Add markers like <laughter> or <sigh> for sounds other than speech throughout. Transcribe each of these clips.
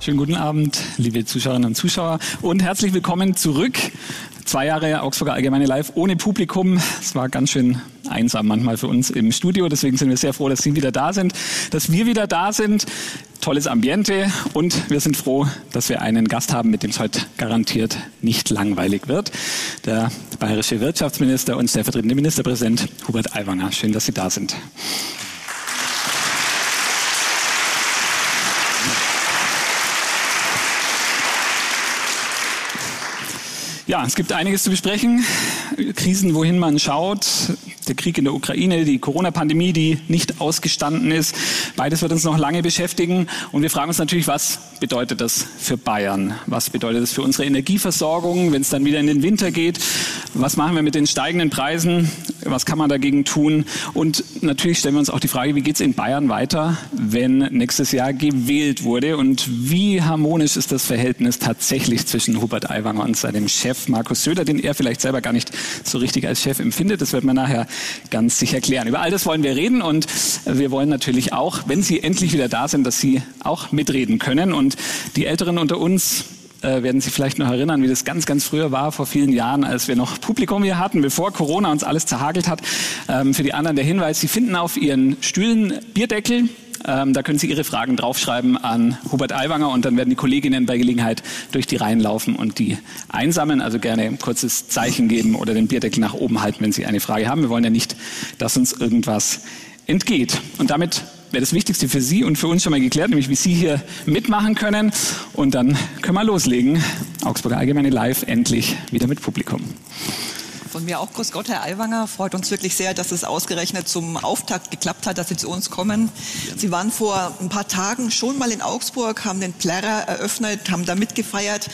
Schönen guten Abend, liebe Zuschauerinnen und Zuschauer und herzlich willkommen zurück. Zwei Jahre Augsburger Allgemeine Live ohne Publikum. Es war ganz schön einsam manchmal für uns im Studio. Deswegen sind wir sehr froh, dass Sie wieder da sind, dass wir wieder da sind. Tolles Ambiente und wir sind froh, dass wir einen Gast haben, mit dem es heute garantiert nicht langweilig wird. Der bayerische Wirtschaftsminister und stellvertretende Ministerpräsident Hubert Aiwanger. Schön, dass Sie da sind. Ja, es gibt einiges zu besprechen. Krisen, wohin man schaut. Der Krieg in der Ukraine, die Corona-Pandemie, die nicht ausgestanden ist. Beides wird uns noch lange beschäftigen. Und wir fragen uns natürlich, was bedeutet das für Bayern? Was bedeutet das für unsere Energieversorgung, wenn es dann wieder in den Winter geht? Was machen wir mit den steigenden Preisen? Was kann man dagegen tun? Und natürlich stellen wir uns auch die Frage, wie geht es in Bayern weiter, wenn nächstes Jahr gewählt wurde? Und wie harmonisch ist das Verhältnis tatsächlich zwischen Hubert Aiwanger und seinem Chef Markus Söder, den er vielleicht selber gar nicht so richtig als Chef empfindet? Das wird man nachher ganz sicher klären. Über all das wollen wir reden und wir wollen natürlich auch, wenn Sie endlich wieder da sind, dass Sie auch mitreden können. Und die Älteren unter uns, äh, werden Sie vielleicht noch erinnern, wie das ganz, ganz früher war, vor vielen Jahren, als wir noch Publikum hier hatten, bevor Corona uns alles zerhagelt hat. Ähm, für die anderen der Hinweis, Sie finden auf Ihren Stühlen Bierdeckel. Ähm, da können Sie Ihre Fragen draufschreiben an Hubert Aiwanger und dann werden die Kolleginnen bei Gelegenheit durch die Reihen laufen und die einsammeln. Also gerne ein kurzes Zeichen geben oder den Bierdeckel nach oben halten, wenn Sie eine Frage haben. Wir wollen ja nicht, dass uns irgendwas entgeht. Und damit wäre das Wichtigste für Sie und für uns schon mal geklärt, nämlich wie Sie hier mitmachen können. Und dann können wir loslegen. Augsburger Allgemeine Live endlich wieder mit Publikum. Von mir auch Grüß Gott, Herr Aiwanger. Freut uns wirklich sehr, dass es ausgerechnet zum Auftakt geklappt hat, dass Sie zu uns kommen. Sie waren vor ein paar Tagen schon mal in Augsburg, haben den Plärrer eröffnet, haben da mitgefeiert.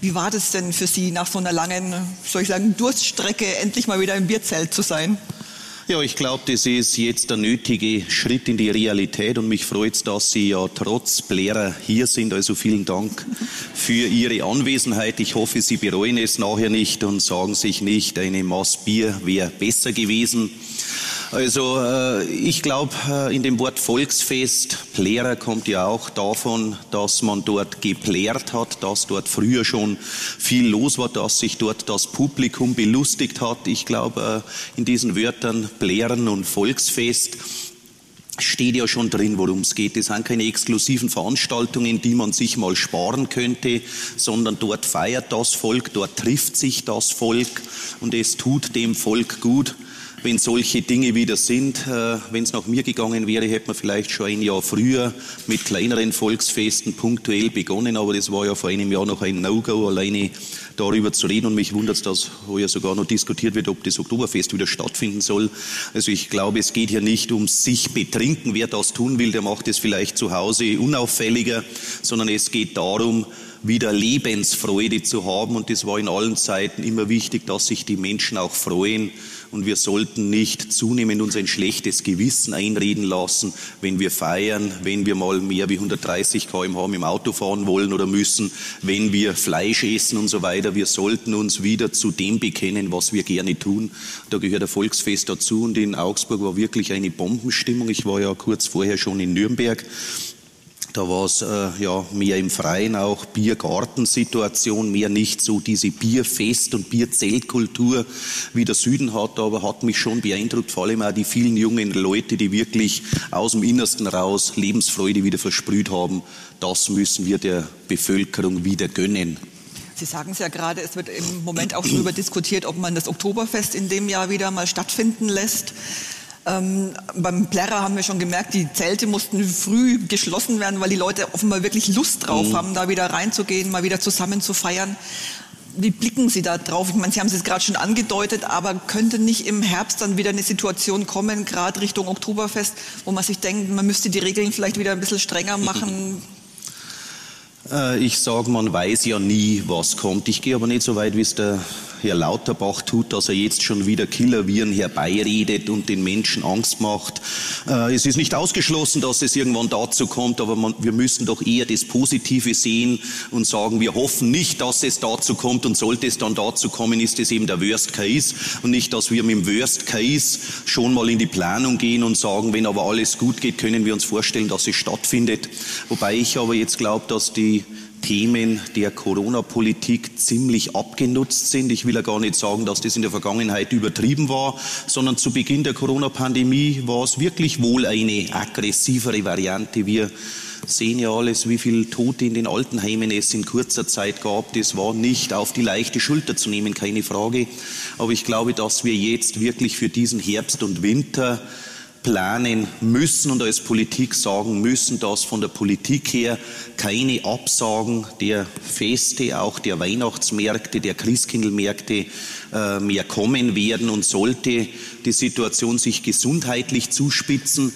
Wie war das denn für Sie nach so einer langen, soll ich sagen, Durststrecke, endlich mal wieder im Bierzelt zu sein? Ja, ich glaube, das ist jetzt der nötige Schritt in die Realität und mich freut es, dass Sie ja trotz Blärer hier sind. Also vielen Dank für Ihre Anwesenheit. Ich hoffe, Sie bereuen es nachher nicht und sagen sich nicht, eine Maß Bier wäre besser gewesen. Also äh, ich glaube, äh, in dem Wort Volksfest, Plärer kommt ja auch davon, dass man dort geplärt hat, dass dort früher schon viel los war, dass sich dort das Publikum belustigt hat. Ich glaube, äh, in diesen Wörtern Plären und Volksfest steht ja schon drin, worum es geht. Das sind keine exklusiven Veranstaltungen, die man sich mal sparen könnte, sondern dort feiert das Volk, dort trifft sich das Volk und es tut dem Volk gut, wenn solche Dinge wieder sind. Äh, wenn es nach mir gegangen wäre, hätte man vielleicht schon ein Jahr früher mit kleineren Volksfesten punktuell begonnen, aber das war ja vor einem Jahr noch ein No-Go, alleine darüber zu reden und mich wundert es, dass heuer sogar noch diskutiert wird, ob das Oktoberfest wieder stattfinden soll. Also ich glaube, es geht hier nicht um sich betrinken. Wer das tun will, der macht es vielleicht zu Hause unauffälliger, sondern es geht darum, wieder Lebensfreude zu haben. Und das war in allen Zeiten immer wichtig, dass sich die Menschen auch freuen und wir sollten nicht zunehmend uns ein schlechtes Gewissen einreden lassen, wenn wir feiern, wenn wir mal mehr wie 130 kmh im Auto fahren wollen oder müssen, wenn wir Fleisch essen und so weiter. Wir sollten uns wieder zu dem bekennen, was wir gerne tun. Da gehört ein Volksfest dazu und in Augsburg war wirklich eine Bombenstimmung. Ich war ja kurz vorher schon in Nürnberg da war es äh, ja mehr im Freien auch Biergartensituation, mehr nicht so diese Bierfest- und Bierzeltkultur, wie der Süden hat, aber hat mich schon beeindruckt, vor allem auch die vielen jungen Leute, die wirklich aus dem Innersten raus Lebensfreude wieder versprüht haben. Das müssen wir der Bevölkerung wieder gönnen. Sie sagen es ja gerade, es wird im Moment auch darüber diskutiert, ob man das Oktoberfest in dem Jahr wieder mal stattfinden lässt. Ähm, beim Plärrer haben wir schon gemerkt, die Zelte mussten früh geschlossen werden, weil die Leute offenbar wirklich Lust drauf mhm. haben, da wieder reinzugehen, mal wieder zusammen zu feiern. Wie blicken Sie da drauf? Ich meine, Sie haben es gerade schon angedeutet, aber könnte nicht im Herbst dann wieder eine Situation kommen, gerade Richtung Oktoberfest, wo man sich denkt, man müsste die Regeln vielleicht wieder ein bisschen strenger <laughs> machen? Äh, ich sage, man weiß ja nie, was kommt. Ich gehe aber nicht so weit, wie es der Herr Lauterbach tut, dass er jetzt schon wieder Killerviren herbeiredet und den Menschen Angst macht. Äh, es ist nicht ausgeschlossen, dass es irgendwann dazu kommt, aber man, wir müssen doch eher das Positive sehen und sagen, wir hoffen nicht, dass es dazu kommt und sollte es dann dazu kommen, ist es eben der Worst Case und nicht, dass wir mit dem Worst Case schon mal in die Planung gehen und sagen, wenn aber alles gut geht, können wir uns vorstellen, dass es stattfindet. Wobei ich aber jetzt glaube, dass die Themen der Corona-Politik ziemlich abgenutzt sind. Ich will ja gar nicht sagen, dass das in der Vergangenheit übertrieben war, sondern zu Beginn der Corona-Pandemie war es wirklich wohl eine aggressivere Variante. Wir sehen ja alles, wie viele Tote in den Altenheimen es in kurzer Zeit gab. Das war nicht auf die leichte Schulter zu nehmen, keine Frage. Aber ich glaube, dass wir jetzt wirklich für diesen Herbst und Winter planen müssen und als Politik sagen müssen, dass von der Politik her keine Absagen der Feste, auch der Weihnachtsmärkte, der Christkindlmärkte äh, mehr kommen werden und sollte die Situation sich gesundheitlich zuspitzen,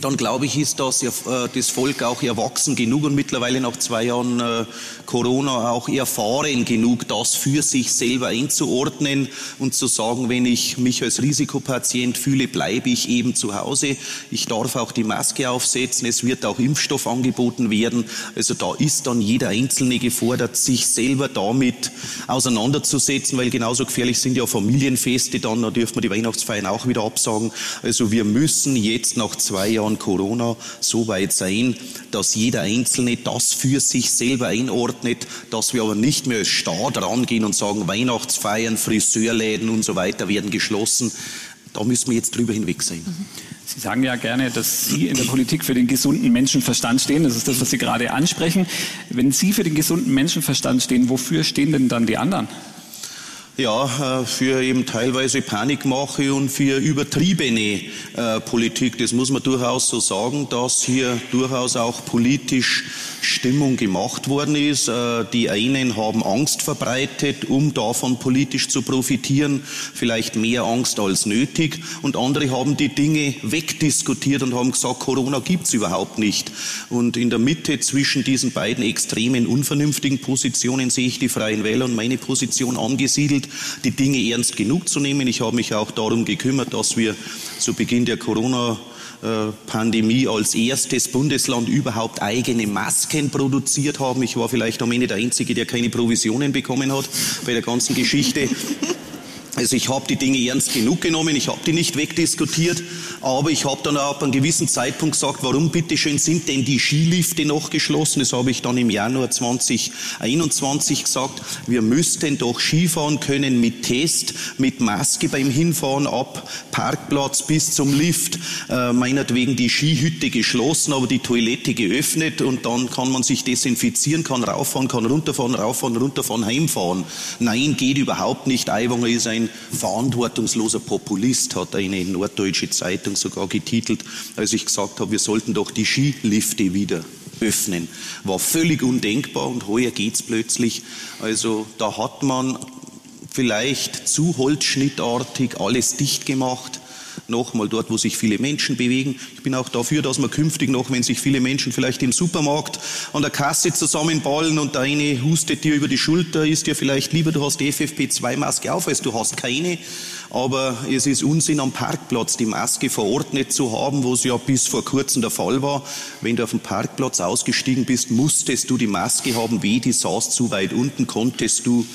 dann glaube ich, ist das, äh, das Volk auch erwachsen genug und mittlerweile nach zwei Jahren äh, Corona auch erfahren genug, das für sich selber einzuordnen und zu sagen, wenn ich mich als Risikopatient fühle, bleibe ich eben zu Hause. Ich darf auch die Maske aufsetzen. Es wird auch Impfstoff angeboten werden. Also da ist dann jeder Einzelne gefordert, sich selber damit auseinanderzusetzen, weil genauso gefährlich sind ja Familienfeste dann. Da dürfen wir die Weihnachtsfeiern auch wieder absagen. Also wir müssen jetzt nach zwei Jahren Corona so weit sein, dass jeder Einzelne das für sich selber einordnet, dass wir aber nicht mehr als Staat rangehen und sagen, Weihnachtsfeiern, Friseurläden und so weiter werden geschlossen. Da müssen wir jetzt drüber hinweg sein. Sie sagen ja gerne, dass Sie in der Politik für den gesunden Menschenverstand stehen. Das ist das, was Sie gerade ansprechen. Wenn Sie für den gesunden Menschenverstand stehen, wofür stehen denn dann die anderen? Ja, äh, für eben teilweise Panikmache und für übertriebene äh, Politik. Das muss man durchaus so sagen, dass hier durchaus auch politisch Stimmung gemacht worden ist. Äh, die einen haben Angst verbreitet, um davon politisch zu profitieren, vielleicht mehr Angst als nötig. Und andere haben die Dinge wegdiskutiert und haben gesagt, Corona gibt's überhaupt nicht. Und in der Mitte zwischen diesen beiden extremen, unvernünftigen Positionen sehe ich die Freien Wähler und meine Position angesiedelt die Dinge ernst genug zu nehmen. Ich habe mich auch darum gekümmert, dass wir zu Beginn der Corona Pandemie als erstes Bundesland überhaupt eigene Masken produziert haben. Ich war vielleicht am Ende der Einzige, der keine Provisionen bekommen hat bei der ganzen Geschichte. Also ich habe die Dinge ernst genug genommen, ich habe die nicht wegdiskutiert, aber ich habe dann auch ab einem gewissen Zeitpunkt gesagt, warum bitteschön sind denn die Skilifte noch geschlossen? Das habe ich dann im Januar 2021 gesagt. Wir müssten doch Skifahren können mit Test, mit Maske beim Hinfahren ab Parkplatz bis zum Lift. Äh, meinetwegen die Skihütte geschlossen, aber die Toilette geöffnet und dann kann man sich desinfizieren, kann rauffahren, kann runterfahren, rauffahren, runterfahren, heimfahren. Nein, geht überhaupt nicht. Aiwanger ist ein verantwortungsloser Populist, hat eine norddeutsche Zeitung sogar getitelt, als ich gesagt habe, wir sollten doch die Skilifte wieder öffnen. War völlig undenkbar und heuer geht's plötzlich. Also da hat man vielleicht zu holzschnittartig alles dicht gemacht nochmal dort, wo sich viele Menschen bewegen. Ich bin auch dafür, dass man künftig noch, wenn sich viele Menschen vielleicht im Supermarkt an der Kasse zusammenballen und der eine hustet dir über die Schulter, ist dir vielleicht lieber, du hast die FFP2-Maske auf, als du hast keine. Aber es ist Unsinn, am Parkplatz die Maske verordnet zu haben, wo es ja bis vor kurzem der Fall war. Wenn du auf dem Parkplatz ausgestiegen bist, musstest du die Maske haben, weh, die saß zu weit unten, konntest du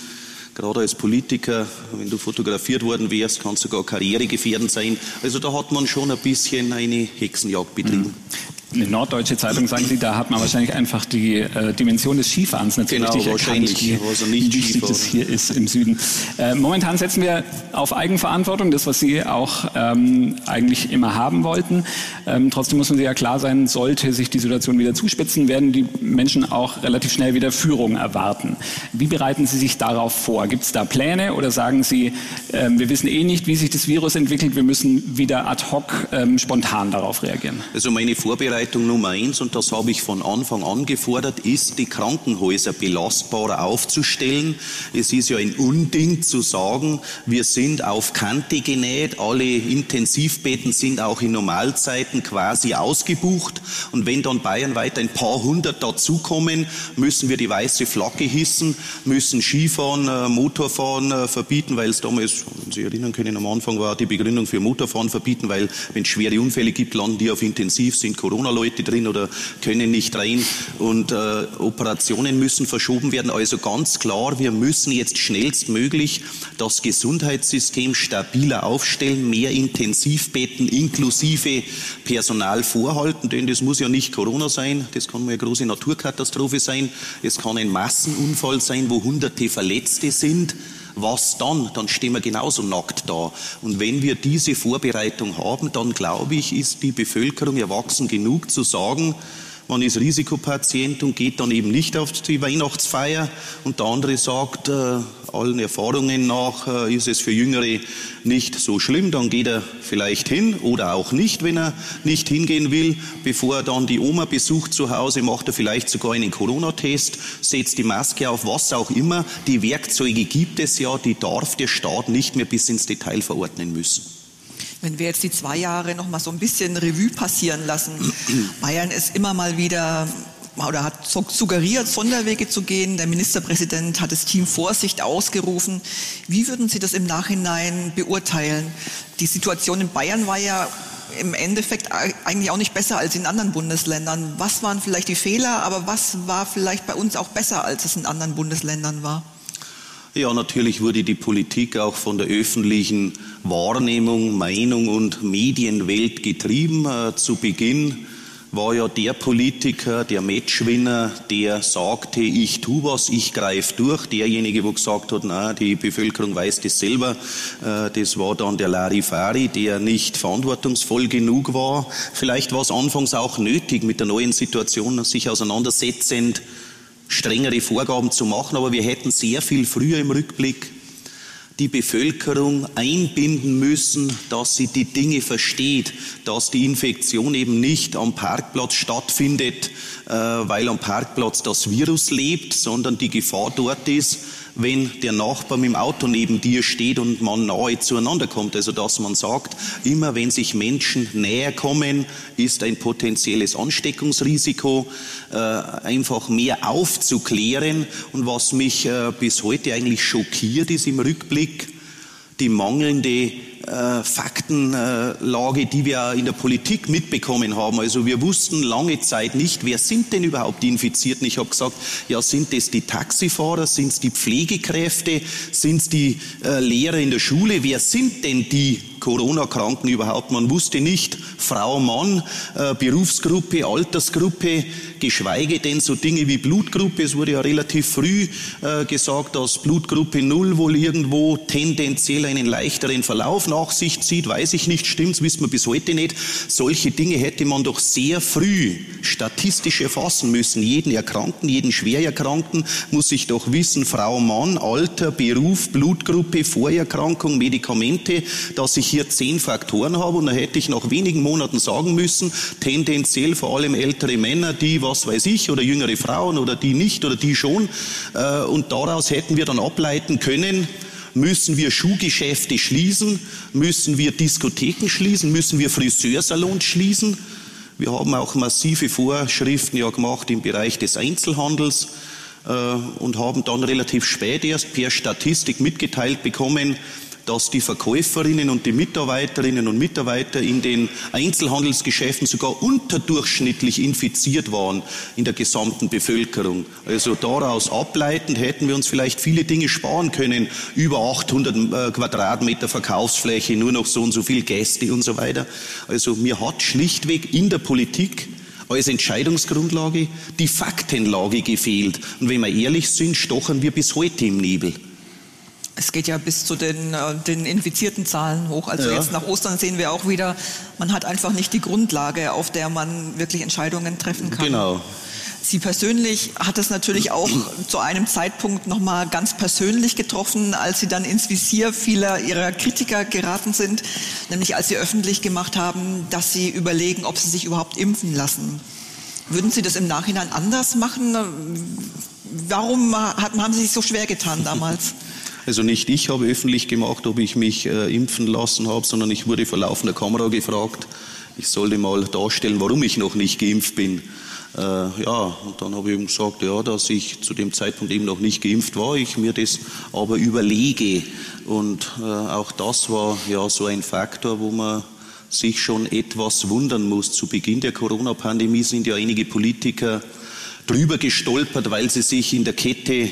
gerade als Politiker, wenn du fotografiert worden wärst, kann es sogar karrieregefährdend sein. Also da hat man schon ein bisschen eine Hexenjagd betrieben. Mhm eine norddeutsche Zeitung, sagen Sie, da hat man wahrscheinlich einfach die äh, Dimension des Skifahrens natürlich genau, richtig wahrscheinlich, erkannt, wie, wie wichtig das hier ist im Süden. Äh, momentan setzen wir auf Eigenverantwortung, das, was Sie auch ähm, eigentlich immer haben wollten. Ähm, trotzdem muss man sich ja klar sein, sollte sich die Situation wieder zuspitzen, werden die Menschen auch relativ schnell wieder Führung erwarten. Wie bereiten Sie sich darauf vor? Gibt es da Pläne oder sagen Sie, äh, wir wissen eh nicht, wie sich das Virus entwickelt, wir müssen wieder ad hoc ähm, spontan darauf reagieren? Also meine Vorbereitung Vorbereitung Nummer eins, und das habe ich von Anfang an gefordert, ist, die Krankenhäuser belastbarer aufzustellen. Es ist ja ein Unding zu sagen, wir sind auf Kante genäht, alle Intensivbetten sind auch in Normalzeiten quasi ausgebucht. Und wenn dann bayernweit ein paar hundert dazukommen, müssen wir die weiße Flagge hissen, müssen Skifahren, äh, Motorfahren äh, verbieten, weil es damals, wenn Sie erinnern können, am Anfang war die Begründung für Motorfahren verbieten, weil wenn es schwere Unfälle gibt, landen die auf Intensiv, sind Corona-Leute drin oder können nicht rein. Und äh, Operationen müssen verschoben werden. Also ganz klar, wir müssen jetzt schnellstmöglich das Gesundheitssystem stabiler aufstellen, mehr Intensivbetten inklusive Personal vorhalten, denn das muss ja nicht Corona sein, das kann eine große Naturkatastrophe sein, es kann ein Massenunfall sein, wo hunderte Verletzte sind was dann? Dann stehen wir genauso nackt da. Und wenn wir diese Vorbereitung haben, dann glaube ich, ist die Bevölkerung erwachsen genug zu sagen, man ist Risikopatient und geht dann eben nicht auf die Weihnachtsfeier. Und der andere sagt, äh, allen Erfahrungen nach äh, ist es für Jüngere nicht so schlimm. Dann geht er vielleicht hin oder auch nicht, wenn er nicht hingehen will. Bevor er dann die Oma besucht zu Hause, macht er vielleicht sogar einen Corona-Test, setzt die Maske auf, was auch immer. Die Werkzeuge gibt es ja, die darf der Staat nicht mehr bis ins Detail verordnen müssen. Wenn wir jetzt die zwei Jahre noch mal so ein bisschen Revue passieren lassen, <clears throat> Bayern ist immer mal wieder oder hat suggeriert, Sonderwege zu gehen. Der Ministerpräsident hat das Team Vorsicht ausgerufen. Wie würden Sie das im Nachhinein beurteilen? Die Situation in Bayern war ja im Endeffekt eigentlich auch nicht besser als in anderen Bundesländern. Was waren vielleicht die Fehler, aber was war vielleicht bei uns auch besser, als es in anderen Bundesländern war? Ja, natürlich wurde die Politik auch von der öffentlichen Wahrnehmung, Meinung und Medienwelt getrieben. Äh, zu Beginn war ja der Politiker, der Matchwinner, der sagte, ich tu was, ich greife durch. Derjenige, wo gesagt hat, na, die Bevölkerung weiß das selber, äh, das war dann der Larifari, der nicht verantwortungsvoll genug war. Vielleicht war es anfangs auch nötig, mit der neuen Situation sich auseinandersetzend strengere Vorgaben zu machen, aber wir hätten sehr viel früher im Rückblick die Bevölkerung einbinden müssen, dass sie die Dinge versteht, dass die Infektion eben nicht am Parkplatz stattfindet, äh, weil am Parkplatz das Virus lebt, sondern die Gefahr dort ist, wenn der Nachbar mit dem Auto neben dir steht und man nahe zueinander kommt. Also dass man sagt, immer wenn sich Menschen näher kommen, ist ein potenzielles Ansteckungsrisiko, äh, einfach mehr aufzuklären. Und was mich äh, bis heute eigentlich schockiert, ist im Rückblick die mangelnde äh, Faktenlage, die wir in der Politik mitbekommen haben. Also wir wussten lange Zeit nicht, wer sind denn überhaupt die Infizierten. Ich habe gesagt, ja, sind es die Taxifahrer, sind es die Pflegekräfte, sind es die äh, Lehrer in der Schule? Wer sind denn die Corona-Kranken überhaupt? Man wusste nicht, Frau, Mann, äh, Berufsgruppe, Altersgruppe, geschweige denn so Dinge wie Blutgruppe. Es wurde ja relativ früh äh, gesagt, dass Blutgruppe Null wohl irgendwo tendenziell einen leichteren Verlauf nach sich zieht, weiß ich nicht, stimmt's, wissen wir bis heute nicht. Solche Dinge hätte man doch sehr früh statistisch erfassen müssen. Jeden Erkrankten, jeden Schwererkrankten muss ich doch wissen, Frau, Mann, Alter, Beruf, Blutgruppe, Vorerkrankung, Medikamente, dass ich hier zehn Faktoren habe und da hätte ich nach wenigen Monaten sagen müssen, tendenziell vor allem ältere Männer, die was weiß ich, oder jüngere Frauen oder die nicht oder die schon. Äh, und daraus hätten wir dann ableiten können, Müssen wir Schuhgeschäfte schließen? Müssen wir Diskotheken schließen? Müssen wir Friseursalons schließen? Wir haben auch massive Vorschriften ja gemacht im Bereich des Einzelhandels äh, und haben dann relativ spät erst per Statistik mitgeteilt bekommen, dass die Verkäuferinnen und die Mitarbeiterinnen und Mitarbeiter in den Einzelhandelsgeschäften sogar unterdurchschnittlich infiziert waren in der gesamten Bevölkerung. Also daraus ableitend hätten wir uns vielleicht viele Dinge sparen können. Über 800 äh, Quadratmeter Verkaufsfläche, nur noch so und so viel Gäste und so weiter. Also mir hat schlichtweg in der Politik als Entscheidungsgrundlage die Faktenlage gefehlt. Und wenn wir ehrlich sind, stochern wir bis heute im Nebel. Es geht ja bis zu den, äh, den infizierten Zahlen hoch. Also ja. jetzt nach Ostern sehen wir auch wieder, man hat einfach nicht die Grundlage, auf der man wirklich Entscheidungen treffen kann. Genau. Sie persönlich hat es natürlich <clears throat> auch zu einem Zeitpunkt nochmal ganz persönlich getroffen, als Sie dann ins Visier vieler Ihrer Kritiker geraten sind, nämlich als Sie öffentlich gemacht haben, dass Sie überlegen, ob Sie sich überhaupt impfen lassen. Würden Sie das im Nachhinein anders machen? Warum haben Sie sich so schwer getan damals? <laughs> Also nicht ich habe öffentlich gemacht, ob ich mich äh, impfen lassen habe, sondern ich wurde vor laufender Kamera gefragt. Ich sollte mal darstellen, warum ich noch nicht geimpft bin. Äh, ja, und dann habe ich ihm gesagt, ja, dass ich zu dem Zeitpunkt eben noch nicht geimpft war, ich mir das aber überlege. Und äh, auch das war ja so ein Faktor, wo man sich schon etwas wundern muss. Zu Beginn der Corona-Pandemie sind ja einige Politiker drüber gestolpert, weil sie sich in der Kette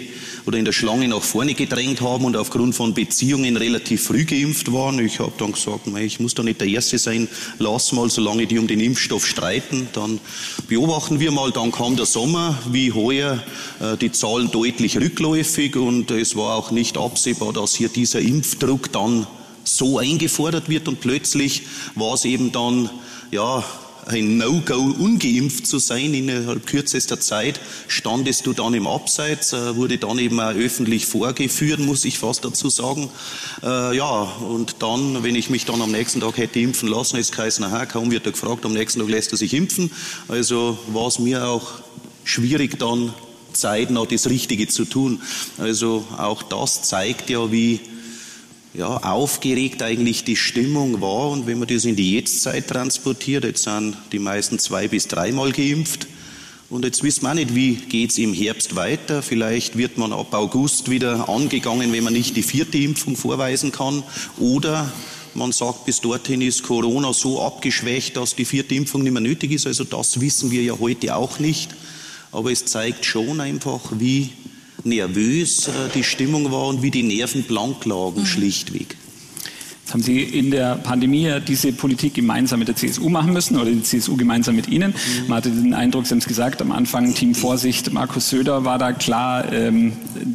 oder in der Schlange nach vorne gedrängt haben und aufgrund von Beziehungen relativ früh geimpft waren. Ich habe dann gesagt, ich muss da nicht der Erste sein, lass mal, solange die um den Impfstoff streiten, dann beobachten wir mal. Dann kam der Sommer, wie heuer, äh, die Zahlen deutlich rückläufig und es war auch nicht absehbar, dass hier dieser Impfdruck dann so eingefordert wird und plötzlich war es eben dann, ja, ein No-Go, ungeimpft zu sein innerhalb kürzester Zeit, standest du dann im Abseits, äh, wurde dann eben auch öffentlich vorgeführt, muss ich fast dazu sagen. Äh, ja, und dann, wenn ich mich dann am nächsten Tag hätte impfen lassen, ist geheißen, aha, kaum wird er gefragt, am nächsten Tag lässt er sich impfen. Also war es mir auch schwierig dann zeitnah das Richtige zu tun. Also auch das zeigt ja, wie ja, aufgeregt eigentlich die Stimmung war. Und wenn man das in die Jetztzeit transportiert, jetzt sind die meisten zwei bis dreimal geimpft. Und jetzt wissen wir auch nicht, wie geht's im Herbst weiter. Vielleicht wird man ab August wieder angegangen, wenn man nicht die vierte Impfung vorweisen kann. Oder man sagt, bis dorthin ist Corona so abgeschwächt, dass die vierte Impfung nicht mehr nötig ist. Also das wissen wir ja heute auch nicht. Aber es zeigt schon einfach, wie nervös äh, die Stimmung war und wie die Nerven blank lagen, mhm. schlichtweg. Jetzt haben Sie in der Pandemie ja diese Politik gemeinsam mit der CSU machen müssen oder die CSU gemeinsam mit Ihnen. Man hatte den Eindruck, Sie haben es gesagt, am Anfang Team Vorsicht, Markus Söder war da klar ähm,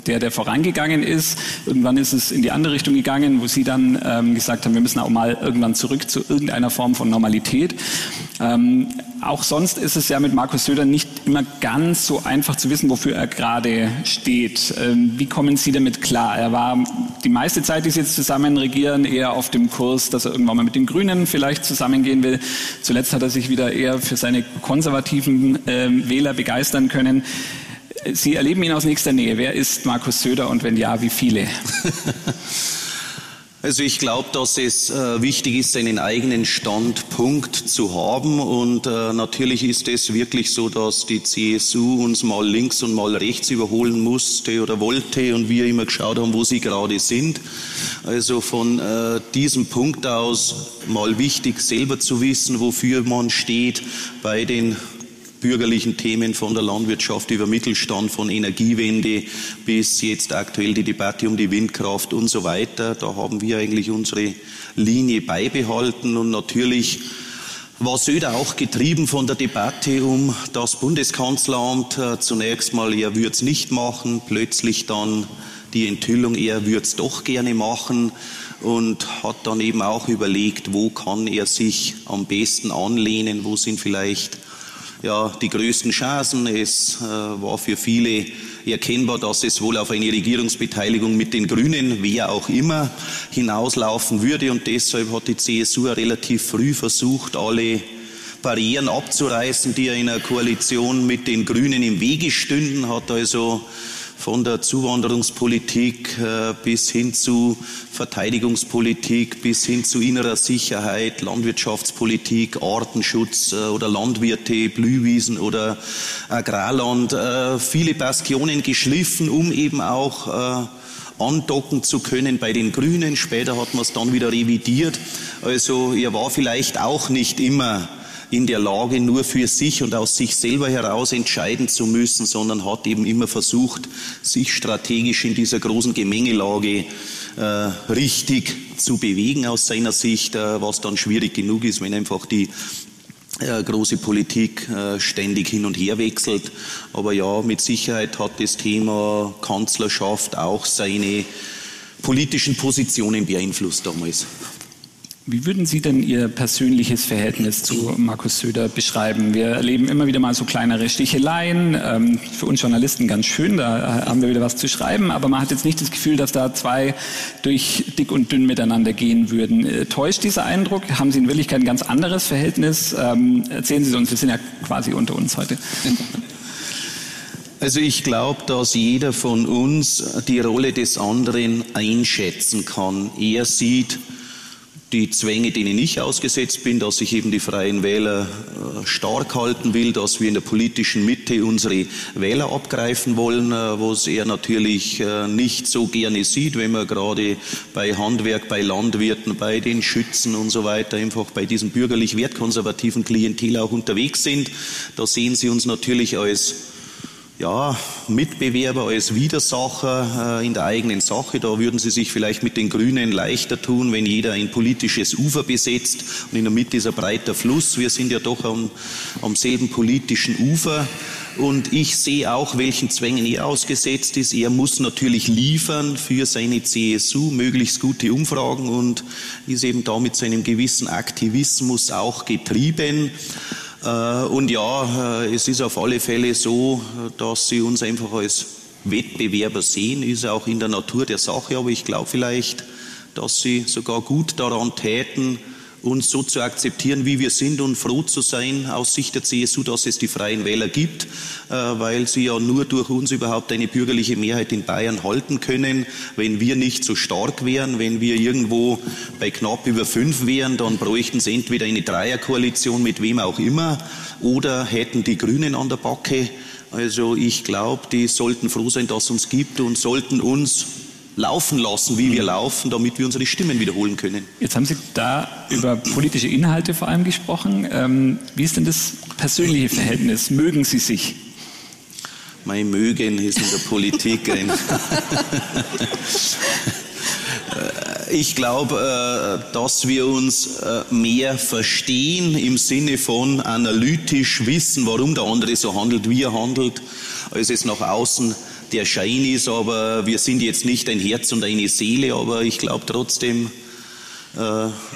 der, der vorangegangen ist. Irgendwann ist es in die andere Richtung gegangen, wo Sie dann ähm, gesagt haben, wir müssen auch mal irgendwann zurück zu irgendeiner Form von Normalität. Ähm, auch sonst ist es ja mit Markus Söder nicht immer ganz so einfach zu wissen, wofür er gerade steht. Ähm, wie kommen Sie damit klar? Er war die meiste Zeit, die Sie jetzt zusammen regieren, eher auf dem Kurs, dass er irgendwann mal mit den Grünen vielleicht zusammengehen will. Zuletzt hat er sich wieder eher für seine konservativen ähm, Wähler begeistern können. Sie erleben ihn aus nächster Nähe. Wer ist Markus Söder und wenn ja, wie viele? <laughs> Also ich glaube, dass es äh, wichtig ist, einen eigenen Standpunkt zu haben. Und äh, natürlich ist es wirklich so, dass die CSU uns mal links und mal rechts überholen musste oder wollte und wir immer geschaut haben, wo sie gerade sind. Also von äh, diesem Punkt aus mal wichtig, selber zu wissen, wofür man steht bei den bürgerlichen Themen von der Landwirtschaft über Mittelstand, von Energiewende bis jetzt aktuell die Debatte um die Windkraft und so weiter. Da haben wir eigentlich unsere Linie beibehalten und natürlich war Söder auch getrieben von der Debatte um das Bundeskanzleramt. Zunächst mal, er würde es nicht machen, plötzlich dann die Enthüllung, er würde es doch gerne machen und hat dann eben auch überlegt, wo kann er sich am besten anlehnen, wo sind vielleicht ja, die größten Chancen. Es äh, war für viele erkennbar, dass es wohl auf eine Regierungsbeteiligung mit den Grünen, wer auch immer, hinauslaufen würde. Und deshalb hat die CSU relativ früh versucht, alle Barrieren abzureißen, die in einer Koalition mit den Grünen im Wege stünden, hat also von der Zuwanderungspolitik äh, bis hin zu Verteidigungspolitik, bis hin zu innerer Sicherheit, Landwirtschaftspolitik, Artenschutz äh, oder Landwirte, Blühwiesen oder Agrarland, äh, viele Bastionen geschliffen, um eben auch andocken zu können bei den Grünen. Später hat man es dann wieder revidiert. Also er war vielleicht auch nicht immer in der Lage, nur für sich und aus sich selber heraus entscheiden zu müssen, sondern hat eben immer versucht, sich strategisch in dieser großen Gemengelage äh, richtig zu bewegen aus seiner Sicht, äh, was dann schwierig genug ist, wenn einfach die äh, große Politik äh, ständig hin und her wechselt. Aber ja, mit Sicherheit hat das Thema Kanzlerschaft auch seine politischen Positionen beeinflusst damals. Wie würden Sie denn Ihr persönliches Verhältnis zu Markus Söder beschreiben? Wir erleben immer wieder mal so kleinere Sticheleien. Ähm, für uns Journalisten ganz schön, da haben wir wieder was zu schreiben, aber man hat jetzt nicht das Gefühl, dass da zwei durch dick und dünn miteinander gehen würden. Äh, täuscht dieser Eindruck? Haben Sie in Wirklichkeit ein ganz anderes Verhältnis? Ähm, erzählen Sie es uns, wir sind ja quasi unter uns heute. Also ich glaube, dass jeder von uns die Rolle des anderen einschätzen kann. Er sieht, die Zwänge, denen ich ausgesetzt bin, dass ich eben die Freien Wähler äh, stark halten will, dass wir in der politischen Mitte unsere Wähler abgreifen wollen, äh, was er natürlich äh, nicht so gerne sieht, wenn wir gerade bei Handwerk, bei Landwirten, bei den Schützen und so weiter einfach bei diesem bürgerlich wertkonservativen Klientel auch unterwegs sind. Da sehen Sie uns natürlich als ja, Mitbewerber als Widersacher äh, in der eigenen Sache. Da würden sie sich vielleicht mit den Grünen leichter tun, wenn jeder ein politisches Ufer besetzt und in der Mitte ist ein breiter Fluss. Wir sind ja doch am, am selben politischen Ufer. Und ich sehe auch, welchen Zwängen er ausgesetzt ist. Er muss natürlich liefern für seine CSU, möglichst gute Umfragen und ist eben da mit seinem gewissen Aktivismus auch getrieben. Äh, und ja, äh, es ist auf alle Fälle so, dass sie uns einfach als Wettbewerber sehen, ist auch in der Natur der Sache, aber ich glaube vielleicht, dass sie sogar gut daran täten, uns so zu akzeptieren, wie wir sind und froh zu sein aus Sicht der CSU, dass es die Freien Wähler gibt, äh, weil sie ja nur durch uns überhaupt eine bürgerliche Mehrheit in Bayern halten können. Wenn wir nicht so stark wären, wenn wir irgendwo bei knapp über fünf wären, dann bräuchten sie entweder eine Dreierkoalition mit wem auch immer oder hätten die Grünen an der Backe. Also ich glaube, die sollten froh sein, dass es uns gibt und sollten uns laufen lassen, wie wir laufen, damit wir unsere Stimmen wiederholen können. Jetzt haben Sie da über politische Inhalte vor allem gesprochen. Ähm, wie ist denn das persönliche Verhältnis? Mögen Sie sich? Mein Mögen ist in der Politik <laughs> ein. ich glaube, äh, dass wir uns äh, mehr verstehen im Sinne von analytisch wissen, warum der andere so handelt, wie er handelt, als es nach außen der Schein ist, aber wir sind jetzt nicht ein Herz und eine Seele, aber ich glaube trotzdem, äh,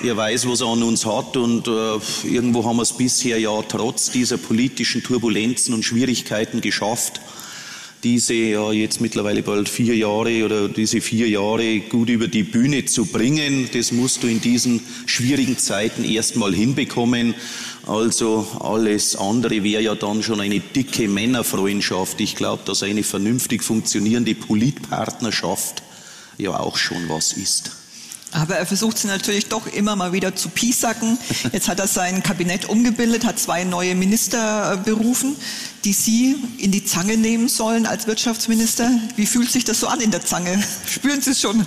er weiß, was er an uns hat und äh, irgendwo haben wir es bisher ja trotz dieser politischen Turbulenzen und Schwierigkeiten geschafft, diese ja jetzt mittlerweile bald vier Jahre oder diese vier Jahre gut über die Bühne zu bringen. Das musst du in diesen schwierigen Zeiten erstmal hinbekommen. Also alles andere wäre ja dann schon eine dicke Männerfreundschaft. Ich glaube, dass eine vernünftig funktionierende Politpartnerschaft ja auch schon was ist. Aber er versucht sie natürlich doch immer mal wieder zu piesacken. Jetzt hat er sein Kabinett umgebildet, hat zwei neue Minister äh, berufen, die Sie in die Zange nehmen sollen als Wirtschaftsminister. Wie fühlt sich das so an in der Zange? Spüren Sie es schon?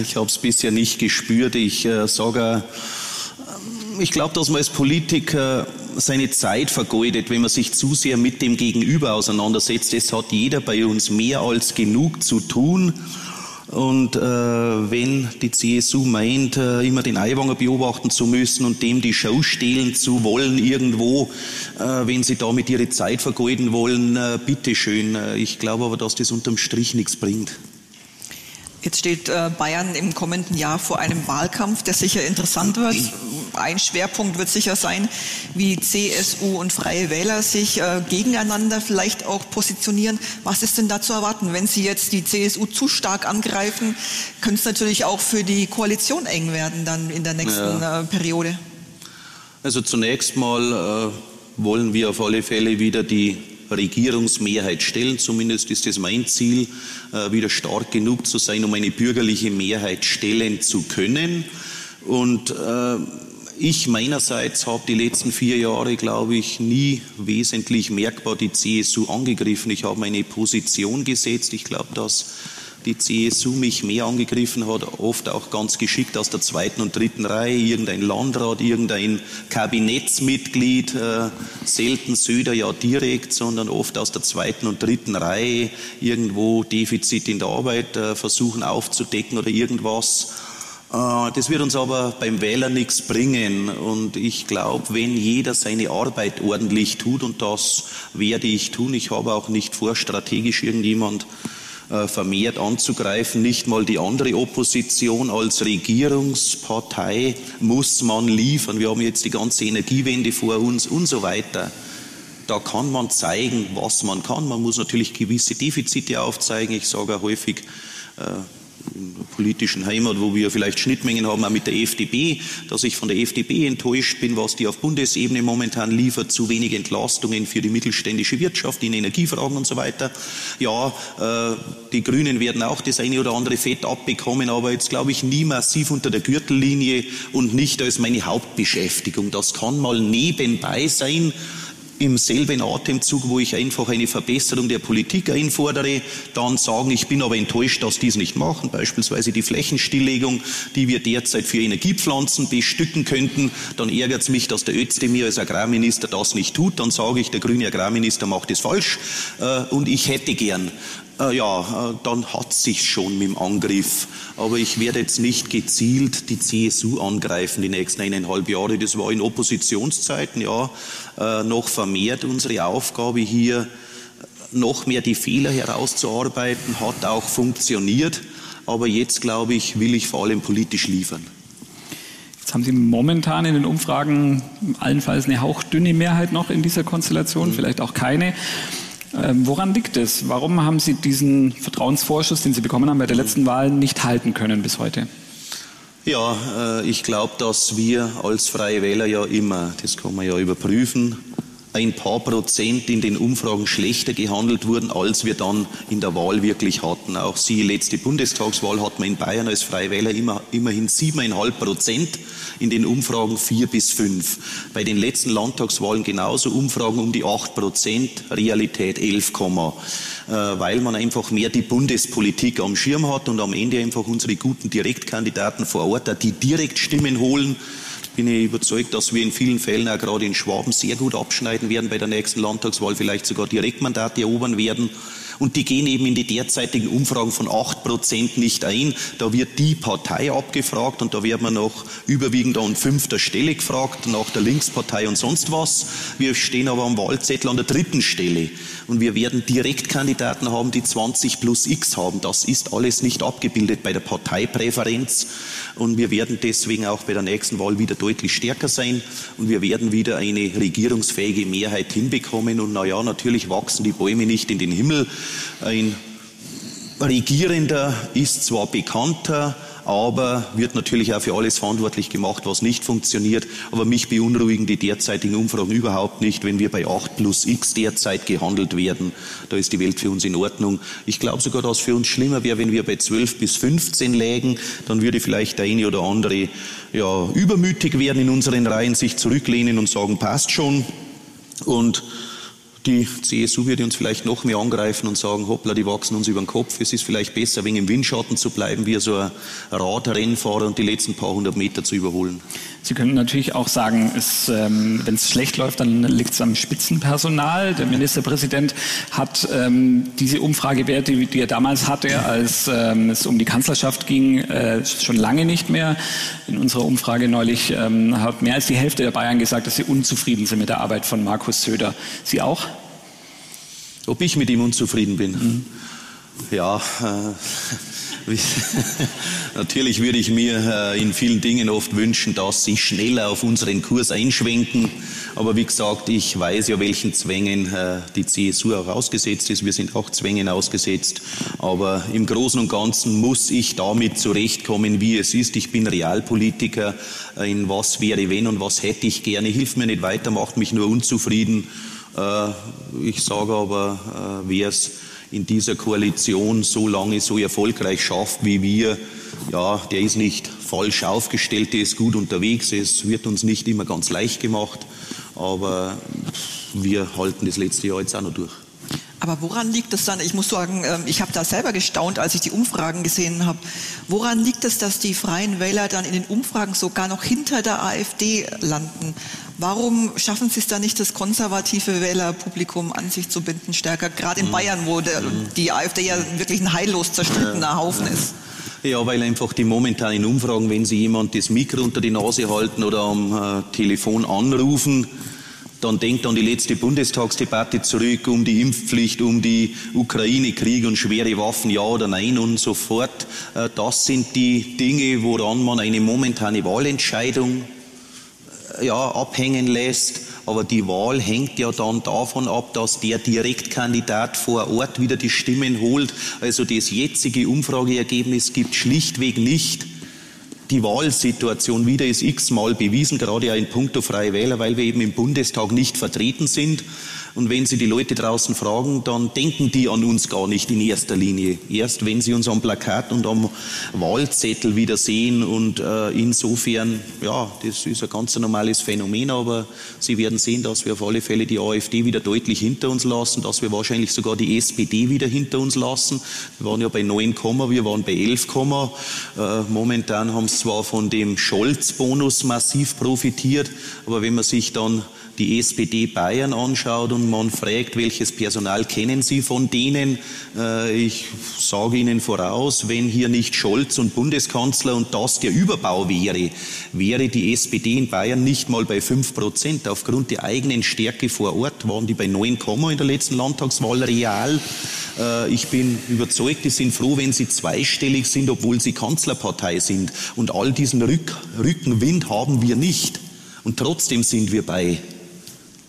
Ich habe es bisher nicht gespürt. Ich äh, sage, ähm, ich glaube, dass man als Politiker seine Zeit vergeudet, wenn man sich zu sehr mit dem Gegenüber auseinandersetzt. Es hat jeder bei uns mehr als genug zu tun. Und äh, wenn die CSU meint, äh, immer den Aiwanger beobachten zu müssen und dem die Show stehlen zu wollen irgendwo, äh, wenn sie damit ihre Zeit vergeuden wollen, äh, bitteschön. Äh, ich glaube aber, dass das unterm Strich nichts bringt. Jetzt steht äh, Bayern im kommenden Jahr vor einem Wahlkampf, der sicher interessant wird. Ein Schwerpunkt wird sicher sein, wie CSU und Freie Wähler sich äh, gegeneinander vielleicht auch positionieren. Was ist denn da zu erwarten? Wenn Sie jetzt die CSU zu stark angreifen, könnte es natürlich auch für die Koalition eng werden dann in der nächsten ja. Äh, Periode. Also zunächst mal wollen wir auf alle Fälle wieder die Regierungsmehrheit stellen. Zumindest ist es mein Ziel, äh, wieder stark genug zu sein, um eine bürgerliche Mehrheit stellen zu können. Und äh, ich meinerseits habe die letzten vier Jahre, glaube ich, nie wesentlich merkbar die CSU angegriffen. Ich habe meine Position gesetzt. Ich glaube, dass die CSU mich mehr angegriffen hat, oft auch ganz geschickt aus der zweiten und dritten Reihe, irgendein Landrat, irgendein Kabinettsmitglied, äh, selten Söder ja direkt, sondern oft aus der zweiten und dritten Reihe irgendwo Defizit in der Arbeit äh, versuchen aufzudecken oder irgendwas. Äh, das wird uns aber beim Wähler nichts bringen. Und ich glaube, wenn jeder seine Arbeit ordentlich tut, und das werde ich tun, ich habe auch nicht vor, strategisch irgendjemand vermehrt anzugreifen. Nicht mal die andere Opposition als Regierungspartei muss man liefern. Wir haben jetzt die ganze Energiewende vor uns und so weiter. Da kann man zeigen, was man kann. Man muss natürlich gewisse Defizite aufzeigen. Ich sage auch häufig, äh, politischen Heimat, wo wir vielleicht Schnittmengen haben, auch mit der FDP, dass ich von der FDP enttäuscht bin, was die auf Bundesebene momentan liefert, zu wenig Entlastungen für die mittelständische Wirtschaft in Energiefragen und so weiter. Ja, äh, die Grünen werden auch das eine oder andere Fett abbekommen, aber jetzt glaube ich nie massiv unter der Gürtellinie und nicht als meine Hauptbeschäftigung. Das kann mal nebenbei sein im selben Atemzug, wo ich einfach eine Verbesserung der Politik einfordere, dann sagen, ich bin aber enttäuscht, dass die es nicht machen. Beispielsweise die Flächenstilllegung, die wir derzeit für Energiepflanzen bestücken könnten. Dann ärgert es mich, dass der Özdemir als Agrarminister das nicht tut. Dann sage ich, der grüne Agrarminister macht es falsch äh, und ich hätte gern ja, äh, dann hat sich schon mit dem Angriff. Aber ich werde jetzt nicht gezielt die CSU angreifen die nächsten eineinhalb Jahre. Das war in Oppositionszeiten ja äh, noch vermehrt unsere Aufgabe hier, noch mehr die Fehler herauszuarbeiten, hat auch funktioniert. Aber jetzt, glaube ich, will ich vor allem politisch liefern. Jetzt haben Sie momentan in den Umfragen allenfalls eine hauchdünne Mehrheit noch in dieser Konstellation, mhm. vielleicht auch keine. Ähm, woran liegt es? Warum haben Sie diesen Vertrauensvorschuss, den Sie bekommen haben bei der letzten Wahl, nicht halten können bis heute? Ja, äh, ich glaube, dass wir als Freie Wähler ja immer, das kann man ja überprüfen, ein paar Prozent in den Umfragen schlechter gehandelt wurden, als wir dann in der Wahl wirklich hatten. Auch Sie, letzte Bundestagswahl hat man in Bayern als Freiwähler immer, immerhin siebeneinhalb Prozent, in den Umfragen vier bis fünf. Bei den letzten Landtagswahlen genauso Umfragen um die acht Prozent, Realität elf Komma, äh, weil man einfach mehr die Bundespolitik am Schirm hat und am Ende einfach unsere guten Direktkandidaten vor Ort, die direkt Stimmen holen, bin ich überzeugt, dass wir in vielen Fällen auch gerade in Schwaben sehr gut abschneiden werden bei der nächsten Landtagswahl, vielleicht sogar Direktmandate erobern werden. Und die gehen eben in die derzeitigen Umfragen von acht Prozent nicht ein. Da wird die Partei abgefragt und da wird man noch überwiegend an fünfter Stelle gefragt, nach der Linkspartei und sonst was. Wir stehen aber am Wahlzettel an der dritten Stelle. Und wir werden Direktkandidaten haben, die 20 plus X haben. Das ist alles nicht abgebildet bei der Parteipräferenz. Und wir werden deswegen auch bei der nächsten Wahl wieder deutlich stärker sein. Und wir werden wieder eine regierungsfähige Mehrheit hinbekommen. Und naja, natürlich wachsen die Bäume nicht in den Himmel. Ein Regierender ist zwar bekannter, aber wird natürlich auch für alles verantwortlich gemacht, was nicht funktioniert. Aber mich beunruhigen die derzeitigen Umfragen überhaupt nicht, wenn wir bei 8 plus X derzeit gehandelt werden. Da ist die Welt für uns in Ordnung. Ich glaube sogar, dass es für uns schlimmer wäre, wenn wir bei 12 bis 15 lägen. Dann würde vielleicht der eine oder andere ja, übermütig werden in unseren Reihen, sich zurücklehnen und sagen, passt schon. Und die CSU würde uns vielleicht noch mehr angreifen und sagen, hoppla, die wachsen uns über den Kopf. Es ist vielleicht besser, wegen im Windschatten zu bleiben, wie so ein Radrennfahrer und die letzten paar hundert Meter zu überholen. Sie können natürlich auch sagen, ähm, wenn es schlecht läuft, dann liegt es am Spitzenpersonal. Der Ministerpräsident hat ähm, diese Umfragewerte, die, er damals hatte, als ähm, es um die Kanzlerschaft ging, äh, schon lange nicht mehr. In unserer Umfrage neulich ähm, hat mehr als die Hälfte der Bayern gesagt, dass sie unzufrieden sind mit der Arbeit von Markus Söder. Sie auch? Ob ich mit ihm unzufrieden bin? Mhm. Ja, äh, <laughs> <laughs> natürlich würde ich mir äh, in vielen Dingen oft wünschen, dass sie schneller auf unseren Kurs einschwenken. Aber wie gesagt, ich weiß ja, welchen Zwängen äh, die CSU auch ausgesetzt ist. Wir sind auch Zwängen ausgesetzt. Aber im Großen und Ganzen muss ich damit zurechtkommen, wie es ist. Ich bin Realpolitiker. In was wäre wenn und was hätte ich gerne. Hilft mir nicht weiter, macht mich nur unzufrieden. Äh, ich sage aber, äh, wer es in dieser Koalition so lange so erfolgreich schafft wie wir, ja, der ist nicht falsch aufgestellt, der ist gut unterwegs. Es wird uns nicht immer ganz leicht gemacht, aber wir halten das letzte Jahr jetzt auch noch durch. Aber woran liegt es dann? Ich muss sagen, ähm, ich habe da selber gestaunt, als ich die Umfragen gesehen habe. Woran liegt es, dass die Freien Wähler dann in den Umfragen sogar noch hinter der AfD landen? Warum schaffen Sie es da nicht, das konservative Wählerpublikum an sich zu binden stärker? Gerade in mhm. Bayern, wo der, die AfD ja wirklich ein heillos zerstrittener Haufen ist. Ja, weil einfach die momentanen Umfragen, wenn Sie jemand das Mikro unter die Nase halten oder am äh, Telefon anrufen, dann denkt an die letzte Bundestagsdebatte zurück um die Impfpflicht, um die Ukraine-Krieg und schwere Waffen, ja oder nein und so fort. Äh, das sind die Dinge, woran man eine momentane Wahlentscheidung ja, abhängen lässt. Aber die Wahl hängt ja dann davon ab, dass der Direktkandidat vor Ort wieder die Stimmen holt. Also das jetzige Umfrageergebnis gibt schlichtweg nicht die Wahlsituation wieder ist x-mal bewiesen, gerade ja in puncto Freie Wähler, weil wir eben im Bundestag nicht vertreten sind. Und wenn Sie die Leute draußen fragen, dann denken die an uns gar nicht in erster Linie. Erst wenn sie uns am Plakat und am Wahlzettel wieder sehen. Und äh, insofern, ja, das ist ein ganz normales Phänomen. Aber Sie werden sehen, dass wir auf alle Fälle die AfD wieder deutlich hinter uns lassen, dass wir wahrscheinlich sogar die SPD wieder hinter uns lassen. Wir waren ja bei 9, wir waren bei 11, äh, momentan haben sie zwar von dem Scholz-Bonus massiv profitiert, aber wenn man sich dann die SPD Bayern anschaut und man fragt, welches Personal kennen Sie von denen, äh, ich sage Ihnen voraus, wenn hier nicht Scholz und Bundeskanzler und das der Überbau wäre, wäre die SPD in Bayern nicht mal bei fünf Prozent. Aufgrund der eigenen Stärke vor Ort waren die bei 9, in der letzten Landtagswahl real. Äh, ich bin überzeugt, die sind froh, wenn sie zweistellig sind, obwohl sie Kanzlerpartei sind. Und all diesen Rück Rückenwind haben wir nicht. Und trotzdem sind wir bei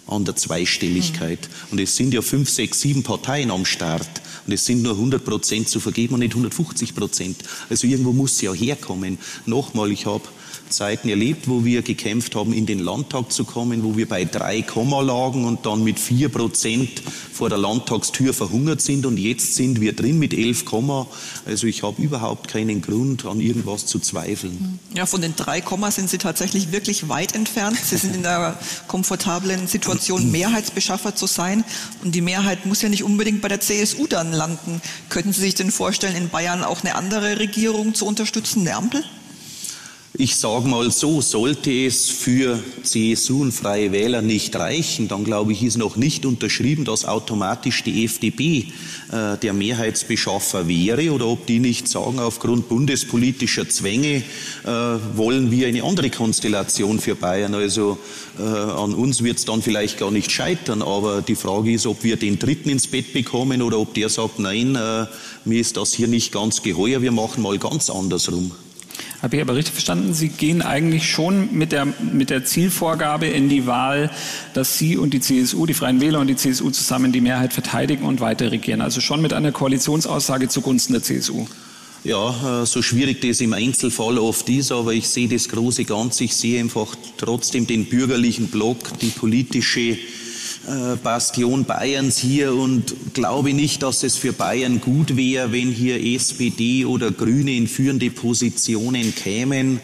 an der Zweistelligkeit. Mhm. Und es sind ja fünf, sechs, sieben Parteien am Start. Und es sind nur 100 Prozent zu vergeben und nicht 150 Prozent. Also irgendwo muss sie ja herkommen. Nochmal, ich habe Zeiten erlebt, wo wir gekämpft haben, in den Landtag zu kommen, wo wir bei drei Komma lagen und dann mit vier Prozent vor der Landtagstür verhungert sind und jetzt sind wir drin mit elf Komma. Also ich habe überhaupt keinen Grund, an irgendwas zu zweifeln. Ja, von den drei Komma sind Sie tatsächlich wirklich weit entfernt. Sie sind in der komfortablen Situation, Mehrheitsbeschaffer zu sein und die Mehrheit muss ja nicht unbedingt bei der CSU dann landen. Könnten Sie sich denn vorstellen, in Bayern auch eine andere Regierung zu unterstützen, eine Ampel? Ich sage mal so, sollte es für CSU und Freie Wähler nicht reichen, dann glaube ich, ist noch nicht unterschrieben, dass automatisch die FDP äh, der Mehrheitsbeschaffer wäre oder ob die nicht sagen, aufgrund bundespolitischer Zwänge äh, wollen wir eine andere Konstellation für Bayern. Also äh, an uns wird es dann vielleicht gar nicht scheitern, aber die Frage ist, ob wir den Dritten ins Bett bekommen oder ob der sagt, nein, äh, mir ist das hier nicht ganz geheuer, wir machen mal ganz andersrum. Habe ich aber richtig verstanden, Sie gehen eigentlich schon mit der, mit der Zielvorgabe in die Wahl, dass Sie und die CSU, die Freien Wähler und die CSU zusammen die Mehrheit verteidigen und weiter regieren. Also schon mit einer Koalitionsaussage zugunsten der CSU. Ja, äh, so schwierig das im Einzelfall oft ist, aber ich sehe das große Ganze. Ich sehe einfach trotzdem den bürgerlichen Block, die politische äh, Bastion Bayerns hier und glaube nicht, dass es für Bayern gut wäre, wenn hier SPD oder Grüne in führende Positionen kämen.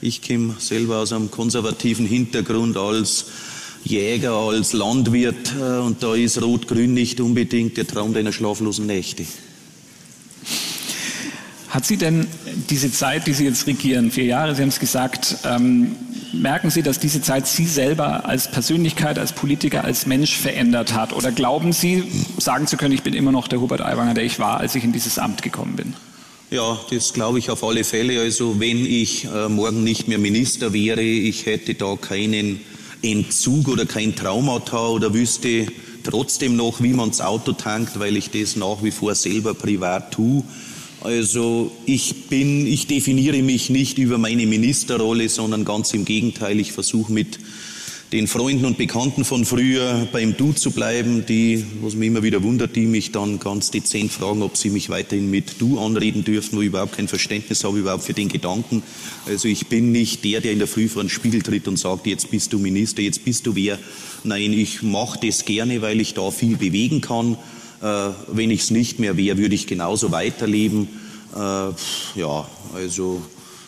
Ich komme selber aus einem konservativen Hintergrund als Jäger, als Landwirt äh, und da ist Rot-Grün nicht unbedingt der Traum deiner schlaflosen Nächte. Hat sie denn diese Zeit, die Sie jetzt regieren, vier Jahre, Sie haben es gesagt, ähm, merken Sie, dass diese Zeit Sie selber als Persönlichkeit, als Politiker, als Mensch verändert hat? Oder glauben Sie, sagen zu können, ich bin immer noch der Hubert Aiwanger, der ich war, als ich in dieses Amt gekommen bin? Ja, das glaube ich auf alle Fälle. Also wenn ich äh, morgen nicht mehr Minister wäre, ich hätte da keinen Entzug oder kein Traumata oder wüsste trotzdem noch, wie man das Auto tankt, weil ich das nach wie vor selber privat tue. Also ich bin, ich definiere mich nicht über meine Ministerrolle, sondern ganz im Gegenteil. Ich versuche mit den Freunden und Bekannten von früher beim Du zu bleiben, die, was mich immer wieder wundert, die mich dann ganz dezent fragen, ob sie mich weiterhin mit Du anreden dürfen, wo ich überhaupt kein Verständnis habe überhaupt für den Gedanken. Also ich bin nicht der, der in der Früh vor den Spiegel tritt und sagt, jetzt bist du Minister, jetzt bist du wer. Nein, ich mache das gerne, weil ich da viel bewegen kann wenn ich es nicht mehr wäre, würde ich genauso weiterleben. Äh, ja, also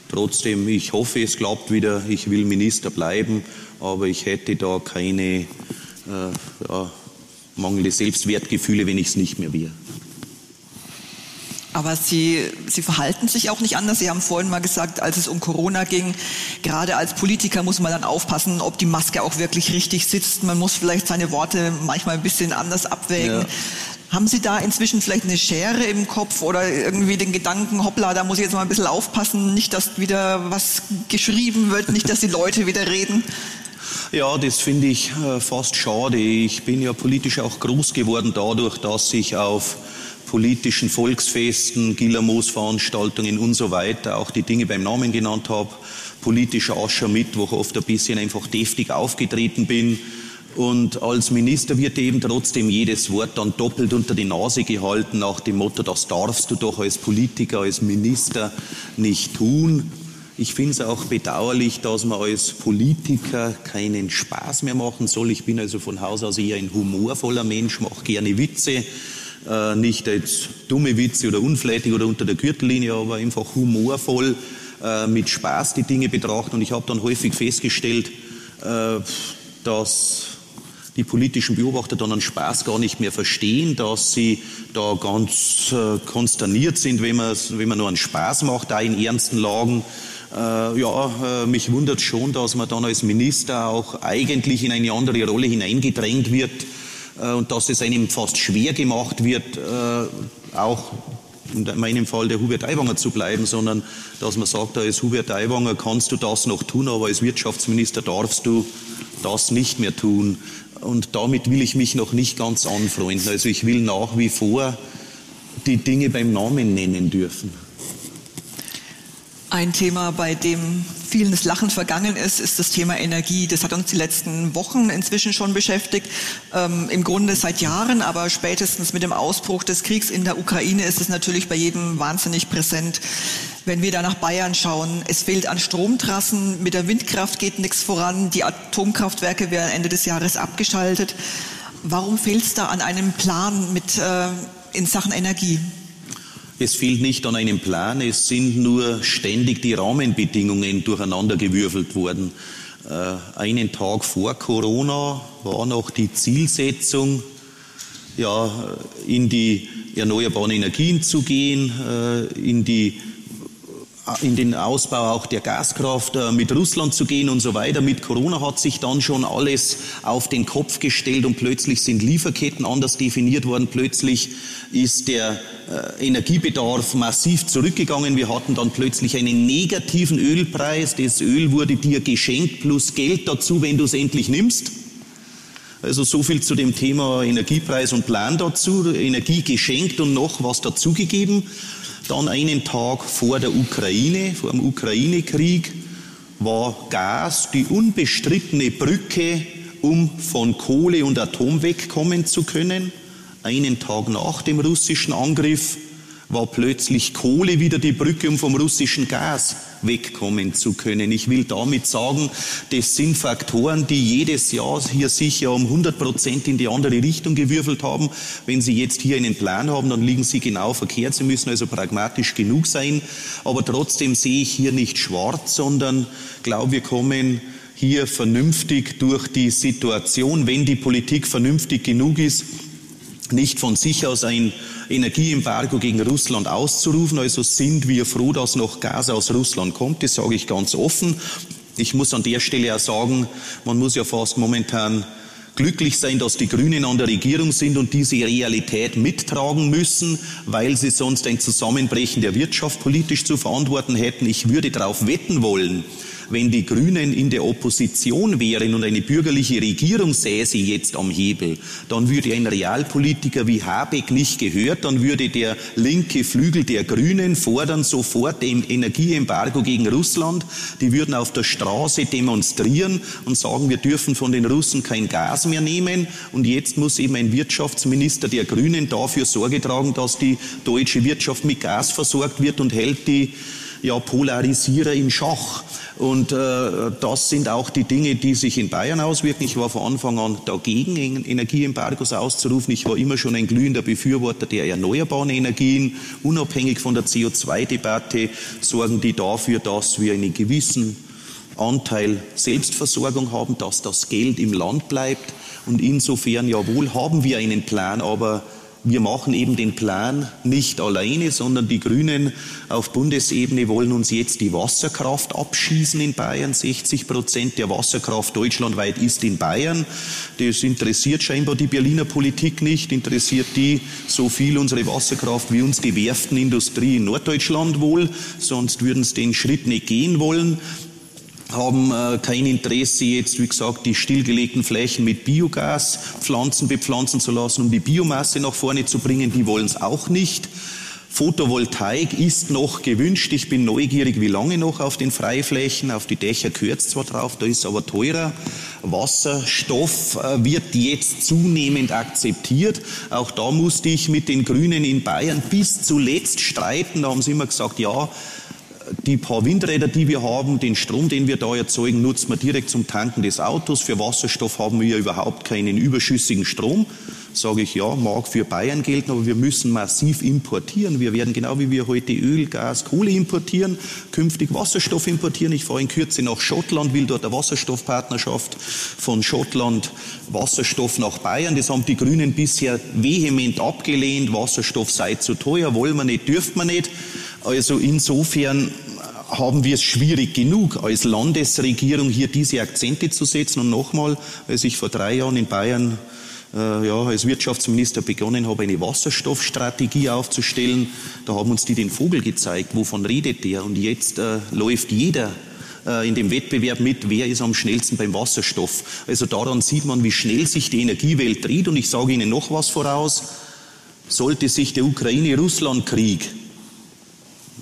trotzdem, ich hoffe, es klappt wieder. Ich will Minister bleiben, aber ich hätte da keine äh, ja, mangelnde Selbstwertgefühle, wenn ich es nicht mehr wäre. Aber Sie, Sie verhalten sich auch nicht anders. Sie haben vorhin mal gesagt, als es um Corona ging, gerade als Politiker muss man dann aufpassen, ob die Maske auch wirklich richtig sitzt. Man muss vielleicht seine Worte manchmal ein bisschen anders abwägen. Ja. Haben Sie da inzwischen vielleicht eine Schere im Kopf oder irgendwie den Gedanken, hoppla, da muss ich jetzt mal ein bisschen aufpassen, nicht, dass wieder was geschrieben wird, nicht, dass die Leute wieder reden? <laughs> Ja, das finde ich äh, fast schade. Ich bin ja politisch auch groß geworden dadurch, dass ich auf politischen Volksfesten, Gillermoos-Veranstaltungen und so weiter auch die Dinge beim Namen genannt habe. Politischer Aschermittwoch oft ein bisschen einfach deftig aufgetreten bin. Und als Minister wird eben trotzdem jedes Wort dann doppelt unter die Nase gehalten, nach dem Motto, das darfst du doch als Politiker, als Minister nicht tun. Ich finde es auch bedauerlich, dass man als Politiker keinen Spaß mehr machen soll. Ich bin also von Haus aus eher ein humorvoller Mensch, mache gerne Witze. Äh, nicht jetzt dumme Witze oder unflätig oder unter der Gürtellinie, aber einfach humorvoll äh, mit Spaß die Dinge betrachten. Und ich habe dann häufig festgestellt, äh, dass die politischen Beobachter dann einen Spaß gar nicht mehr verstehen, dass sie da ganz äh, konsterniert sind, wenn man, wenn man nur einen Spaß macht, da in ernsten Lagen. Äh, ja, äh, mich wundert schon, dass man dann als Minister auch eigentlich in eine andere Rolle hineingedrängt wird äh, und dass es einem fast schwer gemacht wird, äh, auch in meinem Fall der Hubert Aiwanger zu bleiben, sondern dass man sagt, als Hubert Aiwanger kannst du das noch tun, aber als Wirtschaftsminister darfst du das nicht mehr tun. Und damit will ich mich noch nicht ganz anfreunden. Also ich will nach wie vor die Dinge beim Namen nennen dürfen. Ein Thema, bei dem vielen das Lachen vergangen ist, ist das Thema Energie. Das hat uns die letzten Wochen inzwischen schon beschäftigt. Ähm, Im Grunde seit Jahren, aber spätestens mit dem Ausbruch des Kriegs in der Ukraine ist es natürlich bei jedem wahnsinnig präsent. Wenn wir da nach Bayern schauen, es fehlt an Stromtrassen, mit der Windkraft geht nichts voran, die Atomkraftwerke werden Ende des Jahres abgeschaltet. Warum fehlt es da an einem Plan mit, äh, in Sachen Energie? Es fehlt nicht an einem Plan, es sind nur ständig die Rahmenbedingungen durcheinandergewürfelt worden. Äh, einen Tag vor Corona war noch die Zielsetzung, ja, in die erneuerbaren Energien zu gehen, äh, in die in den Ausbau auch der Gaskraft äh, mit Russland zu gehen und so weiter. Mit Corona hat sich dann schon alles auf den Kopf gestellt und plötzlich sind Lieferketten anders definiert worden. Plötzlich ist der äh, Energiebedarf massiv zurückgegangen. Wir hatten dann plötzlich einen negativen Ölpreis. Das Öl wurde dir geschenkt plus Geld dazu, wenn du es endlich nimmst. Also so viel zu dem Thema Energiepreis und Plan dazu. Energie geschenkt und noch was dazugegeben. Dann einen Tag vor der Ukraine, vor dem Ukraine-Krieg, war Gas die unbestrittene Brücke, um von Kohle und Atom wegkommen zu können. Einen Tag nach dem russischen Angriff war plötzlich Kohle wieder die Brücke, um vom russischen Gas wegkommen zu können. Ich will damit sagen, das sind Faktoren, die jedes Jahr hier sicher um 100 Prozent in die andere Richtung gewürfelt haben. Wenn Sie jetzt hier einen Plan haben, dann liegen Sie genau verkehrt. Sie müssen also pragmatisch genug sein. Aber trotzdem sehe ich hier nicht schwarz, sondern glaube, wir kommen hier vernünftig durch die Situation, wenn die Politik vernünftig genug ist, nicht von sich aus ein Energieembargo gegen Russland auszurufen. Also sind wir froh, dass noch Gas aus Russland kommt. Das sage ich ganz offen. Ich muss an der Stelle auch sagen, man muss ja fast momentan glücklich sein, dass die Grünen an der Regierung sind und diese Realität mittragen müssen, weil sie sonst ein Zusammenbrechen der Wirtschaft politisch zu verantworten hätten. Ich würde darauf wetten wollen, wenn die Grünen in der Opposition wären und eine bürgerliche Regierung säße jetzt am Hebel, dann würde ein Realpolitiker wie Habeck nicht gehört, dann würde der linke Flügel der Grünen fordern sofort ein Energieembargo gegen Russland. Die würden auf der Straße demonstrieren und sagen, wir dürfen von den Russen kein Gas mehr nehmen. Und jetzt muss eben ein Wirtschaftsminister der Grünen dafür Sorge tragen, dass die deutsche Wirtschaft mit Gas versorgt wird und hält die ja, Polarisierer im Schach. Und äh, das sind auch die Dinge, die sich in Bayern auswirken. Ich war von Anfang an dagegen, Energieembargos auszurufen. Ich war immer schon ein glühender Befürworter der erneuerbaren Energien. Unabhängig von der CO2-Debatte sorgen die dafür, dass wir einen gewissen Anteil Selbstversorgung haben, dass das Geld im Land bleibt. Und insofern, jawohl, haben wir einen Plan, aber wir machen eben den Plan nicht alleine, sondern die Grünen auf Bundesebene wollen uns jetzt die Wasserkraft abschießen in Bayern. 60 Prozent der Wasserkraft deutschlandweit ist in Bayern. Das interessiert scheinbar die Berliner Politik nicht. Interessiert die so viel unsere Wasserkraft wie uns die Werftenindustrie in Norddeutschland wohl. Sonst würden sie den Schritt nicht gehen wollen. Haben äh, kein Interesse jetzt, wie gesagt, die stillgelegten Flächen mit Biogaspflanzen bepflanzen zu lassen, um die Biomasse nach vorne zu bringen. Die wollen es auch nicht. Photovoltaik ist noch gewünscht. Ich bin neugierig, wie lange noch auf den Freiflächen. Auf die Dächer es zwar drauf, da ist aber teurer. Wasserstoff äh, wird jetzt zunehmend akzeptiert. Auch da musste ich mit den Grünen in Bayern bis zuletzt streiten. Da haben sie immer gesagt, ja, die paar Windräder, die wir haben, den Strom, den wir da erzeugen, nutzen wir direkt zum Tanken des Autos. Für Wasserstoff haben wir überhaupt keinen überschüssigen Strom sage ich, ja, mag für Bayern gelten, aber wir müssen massiv importieren. Wir werden genau wie wir heute Öl, Gas, Kohle importieren, künftig Wasserstoff importieren. Ich fahre in Kürze nach Schottland, will dort eine Wasserstoffpartnerschaft von Schottland Wasserstoff nach Bayern. Das haben die Grünen bisher vehement abgelehnt. Wasserstoff sei zu teuer, wollen wir nicht, dürfen wir nicht. Also insofern haben wir es schwierig genug, als Landesregierung hier diese Akzente zu setzen. Und nochmal, als ich vor drei Jahren in Bayern äh, ja, als Wirtschaftsminister begonnen habe, eine Wasserstoffstrategie aufzustellen. Da haben uns die den Vogel gezeigt. Wovon redet der? Und jetzt äh, läuft jeder äh, in dem Wettbewerb mit, wer ist am schnellsten beim Wasserstoff. Also daran sieht man, wie schnell sich die Energiewelt dreht. Und ich sage Ihnen noch was voraus. Sollte sich der Ukraine-Russland-Krieg,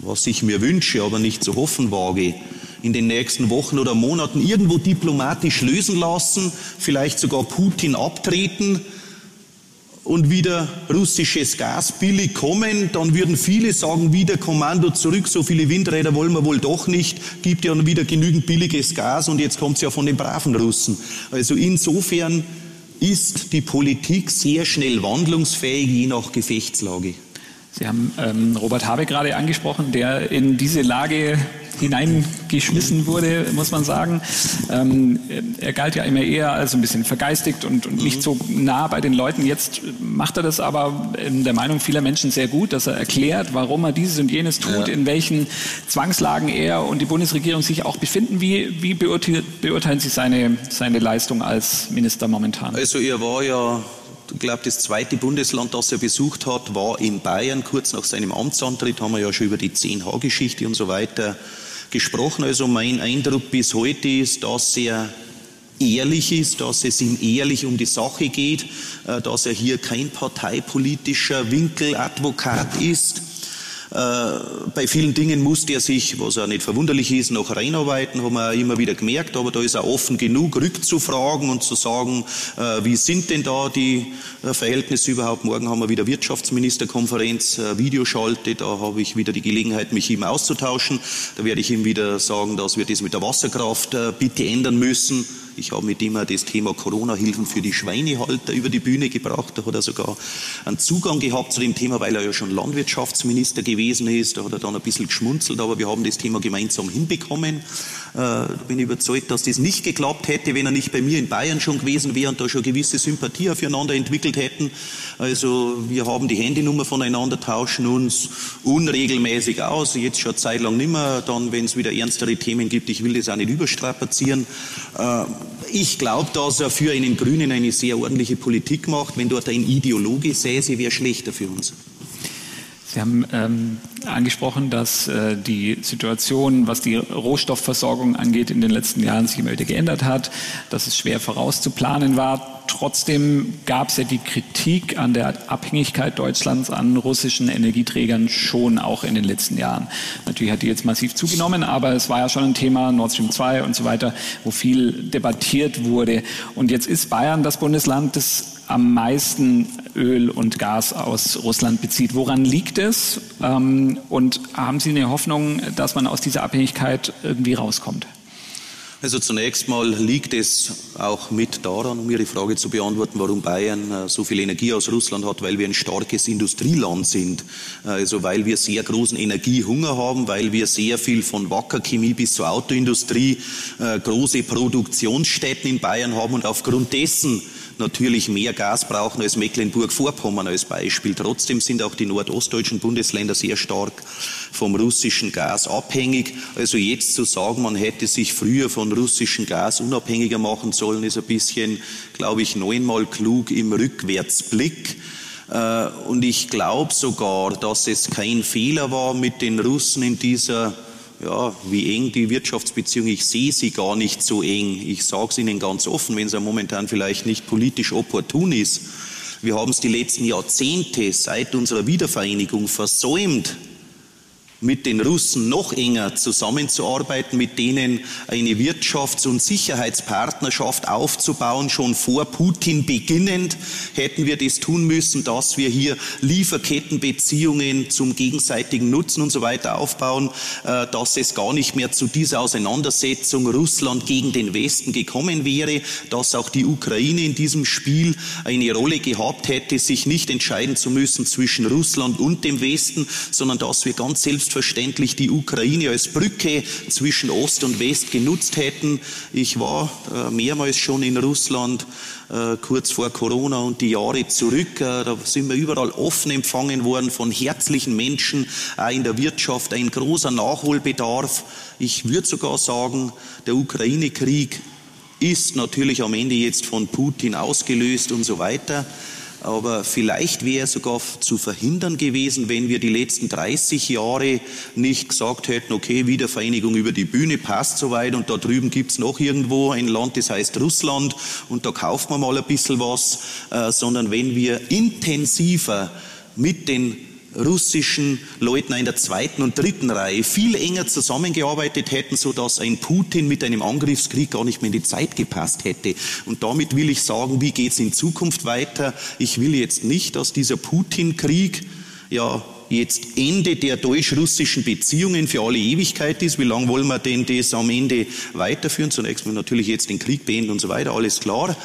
was ich mir wünsche, aber nicht zu hoffen wage, in den nächsten Wochen oder Monaten irgendwo diplomatisch lösen lassen, vielleicht sogar Putin abtreten und wieder russisches Gas billig kommen, dann würden viele sagen, wieder Kommando zurück, so viele Windräder wollen wir wohl doch nicht, gibt ja wieder genügend billiges Gas und jetzt kommt es ja von den braven Russen. Also insofern ist die Politik sehr schnell wandlungsfähig, je nach Gefechtslage. Sie haben ähm, Robert Habeck gerade angesprochen, der in diese Lage hineingeschmissen wurde, muss man sagen. Ähm, er galt ja immer eher als ein bisschen vergeistigt und, und nicht so nah bei den Leuten. Jetzt macht er das aber in der Meinung vieler Menschen sehr gut, dass er erklärt, warum er dieses und jenes tut, ja. in welchen Zwangslagen er und die Bundesregierung sich auch befinden. Wie, wie beurteilen, Sie seine, seine Leistung als Minister momentan? Also er war ja glaube, das zweite Bundesland, das er besucht hat, war in Bayern. Kurz nach seinem Amtsantritt haben wir ja schon über die 10H-Geschichte und so weiter gesprochen. Also mein Eindruck bis heute ist, dass er ehrlich ist, dass es ihm ehrlich um die Sache geht, äh, dass er hier kein parteipolitischer Winkeladvokat ist bei vielen Dingen musste er sich, was auch nicht verwunderlich ist, noch reinarbeiten, haben wir immer wieder gemerkt, aber da ist er offen genug, rückzufragen und zu sagen, äh, wie sind denn da die äh, Verhältnisse überhaupt. Morgen haben wir wieder Wirtschaftsministerkonferenz, Videoschalte, da habe ich wieder die Gelegenheit, mich ihm auszutauschen. Da werde ich ihm wieder sagen, dass wir das mit der Wasserkraft bitte ändern müssen. Ich habe mit ihm auch das Thema Corona-Hilfen für die Schweinehalter über die Bühne gebracht. Da hat er sogar einen Zugang gehabt zu dem Thema, weil er ja schon Landwirtschaftsminister gewesen ist. Da hat er dann ein bisschen geschmunzelt, aber wir haben das Thema gemeinsam hinbekommen. Äh, bin überzeugt, dass das nicht geklappt hätte, wenn er nicht bei mir in Bayern schon gewesen wäre und da schon gewisse Sympathie aufeinander entwickelt hätten. Also wir haben die Handynummer voneinander, tauschen uns unregelmäßig aus. Jetzt schon Zeit lang nimmer. Dann, wenn es wieder ernstere Themen gibt, ich will das auch nicht überstrapazieren. Äh, ich glaube, dass er für einen Grünen eine sehr ordentliche Politik macht. Wenn dort ein Ideologe säße, wäre schlechter für uns. Sie haben ähm, angesprochen, dass äh, die Situation, was die Rohstoffversorgung angeht, in den letzten Jahren sich immer wieder geändert hat, dass es schwer vorauszuplanen war. Trotzdem gab es ja die Kritik an der Abhängigkeit Deutschlands an russischen Energieträgern schon auch in den letzten Jahren. Natürlich hat die jetzt massiv zugenommen, aber es war ja schon ein Thema, Nord Stream 2 und so weiter, wo viel debattiert wurde. Und jetzt ist Bayern das Bundesland, das am meisten Öl und Gas aus Russland bezieht. Woran liegt es? Ähm, und haben Sie eine Hoffnung, dass man aus dieser Abhängigkeit irgendwie rauskommt? Also zunächst mal liegt es auch mit daran, um Ihre Frage zu beantworten, warum Bayern äh, so viel Energie aus Russland hat, weil wir ein starkes Industrieland sind. Also weil wir sehr großen Energiehunger haben, weil wir sehr viel von Wackerchemie bis zur Autoindustrie äh, große Produktionsstätten in Bayern haben und aufgrund dessen natürlich mehr Gas brauchen als Mecklenburg-Vorpommern als Beispiel. Trotzdem sind auch die nordostdeutschen Bundesländer sehr stark vom russischen Gas abhängig. Also jetzt zu sagen, man hätte sich früher von russischem Gas unabhängiger machen sollen, ist ein bisschen, glaube ich, neunmal klug im Rückwärtsblick. Äh, und ich glaube sogar, dass es kein Fehler war, mit den Russen in dieser ja, wie eng die Wirtschaftsbeziehung, ich sehe sie gar nicht so eng. Ich sage es Ihnen ganz offen, wenn es ja momentan vielleicht nicht politisch opportun ist. Wir haben es die letzten Jahrzehnte seit unserer Wiedervereinigung versäumt, mit den Russen noch enger zusammenzuarbeiten, mit denen eine Wirtschafts- und Sicherheitspartnerschaft aufzubauen. Schon vor Putin beginnend hätten wir das tun müssen, dass wir hier Lieferkettenbeziehungen zum gegenseitigen Nutzen und so weiter aufbauen, äh, dass es gar nicht mehr zu dieser Auseinandersetzung Russland gegen den Westen gekommen wäre, dass auch die Ukraine in diesem Spiel eine Rolle gehabt hätte, sich nicht entscheiden zu müssen zwischen Russland und dem Westen, sondern dass wir ganz selbst selbstverständlich die Ukraine als Brücke zwischen Ost und West genutzt hätten. Ich war äh, mehrmals schon in Russland, äh, kurz vor Corona und die Jahre zurück. Äh, da sind wir überall offen empfangen worden von herzlichen Menschen, auch in der Wirtschaft, ein großer Nachholbedarf. Ich würde sogar sagen, der Ukraine-Krieg ist natürlich am Ende jetzt von Putin ausgelöst und so weiter. Aber vielleicht wäre sogar zu verhindern gewesen, wenn wir die letzten 30 Jahre nicht gesagt hätten, okay, Wiedervereinigung über die Bühne passt soweit und da drüben gibt's noch irgendwo ein Land, das heißt Russland und da kauft man mal ein bisschen was, äh, sondern wenn wir intensiver mit den russischen Leuten in der zweiten und dritten Reihe viel enger zusammengearbeitet hätten, so dass ein Putin mit einem Angriffskrieg gar nicht mehr in die Zeit gepasst hätte. Und damit will ich sagen, wie geht es in Zukunft weiter? Ich will jetzt nicht, dass dieser Putin-Krieg ja jetzt Ende der deutsch-russischen Beziehungen für alle Ewigkeit ist. Wie lange wollen wir denn das am Ende weiterführen? Zunächst mal natürlich jetzt den Krieg beenden und so weiter, alles klar.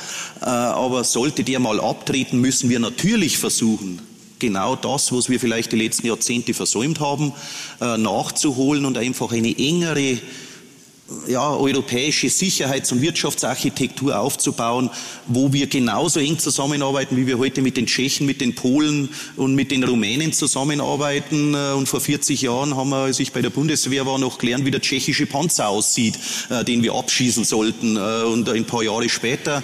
Äh, aber sollte der mal abtreten, müssen wir natürlich versuchen, genau das, was wir vielleicht die letzten Jahrzehnte versäumt haben, äh, nachzuholen und einfach eine engere ja, europäische Sicherheits- und Wirtschaftsarchitektur aufzubauen, wo wir genauso eng zusammenarbeiten, wie wir heute mit den Tschechen, mit den Polen und mit den Rumänen zusammenarbeiten. Äh, und vor 40 Jahren haben wir, als ich bei der Bundeswehr war, noch gelernt, wie der tschechische Panzer aussieht, äh, den wir abschießen sollten. Äh, und ein paar Jahre später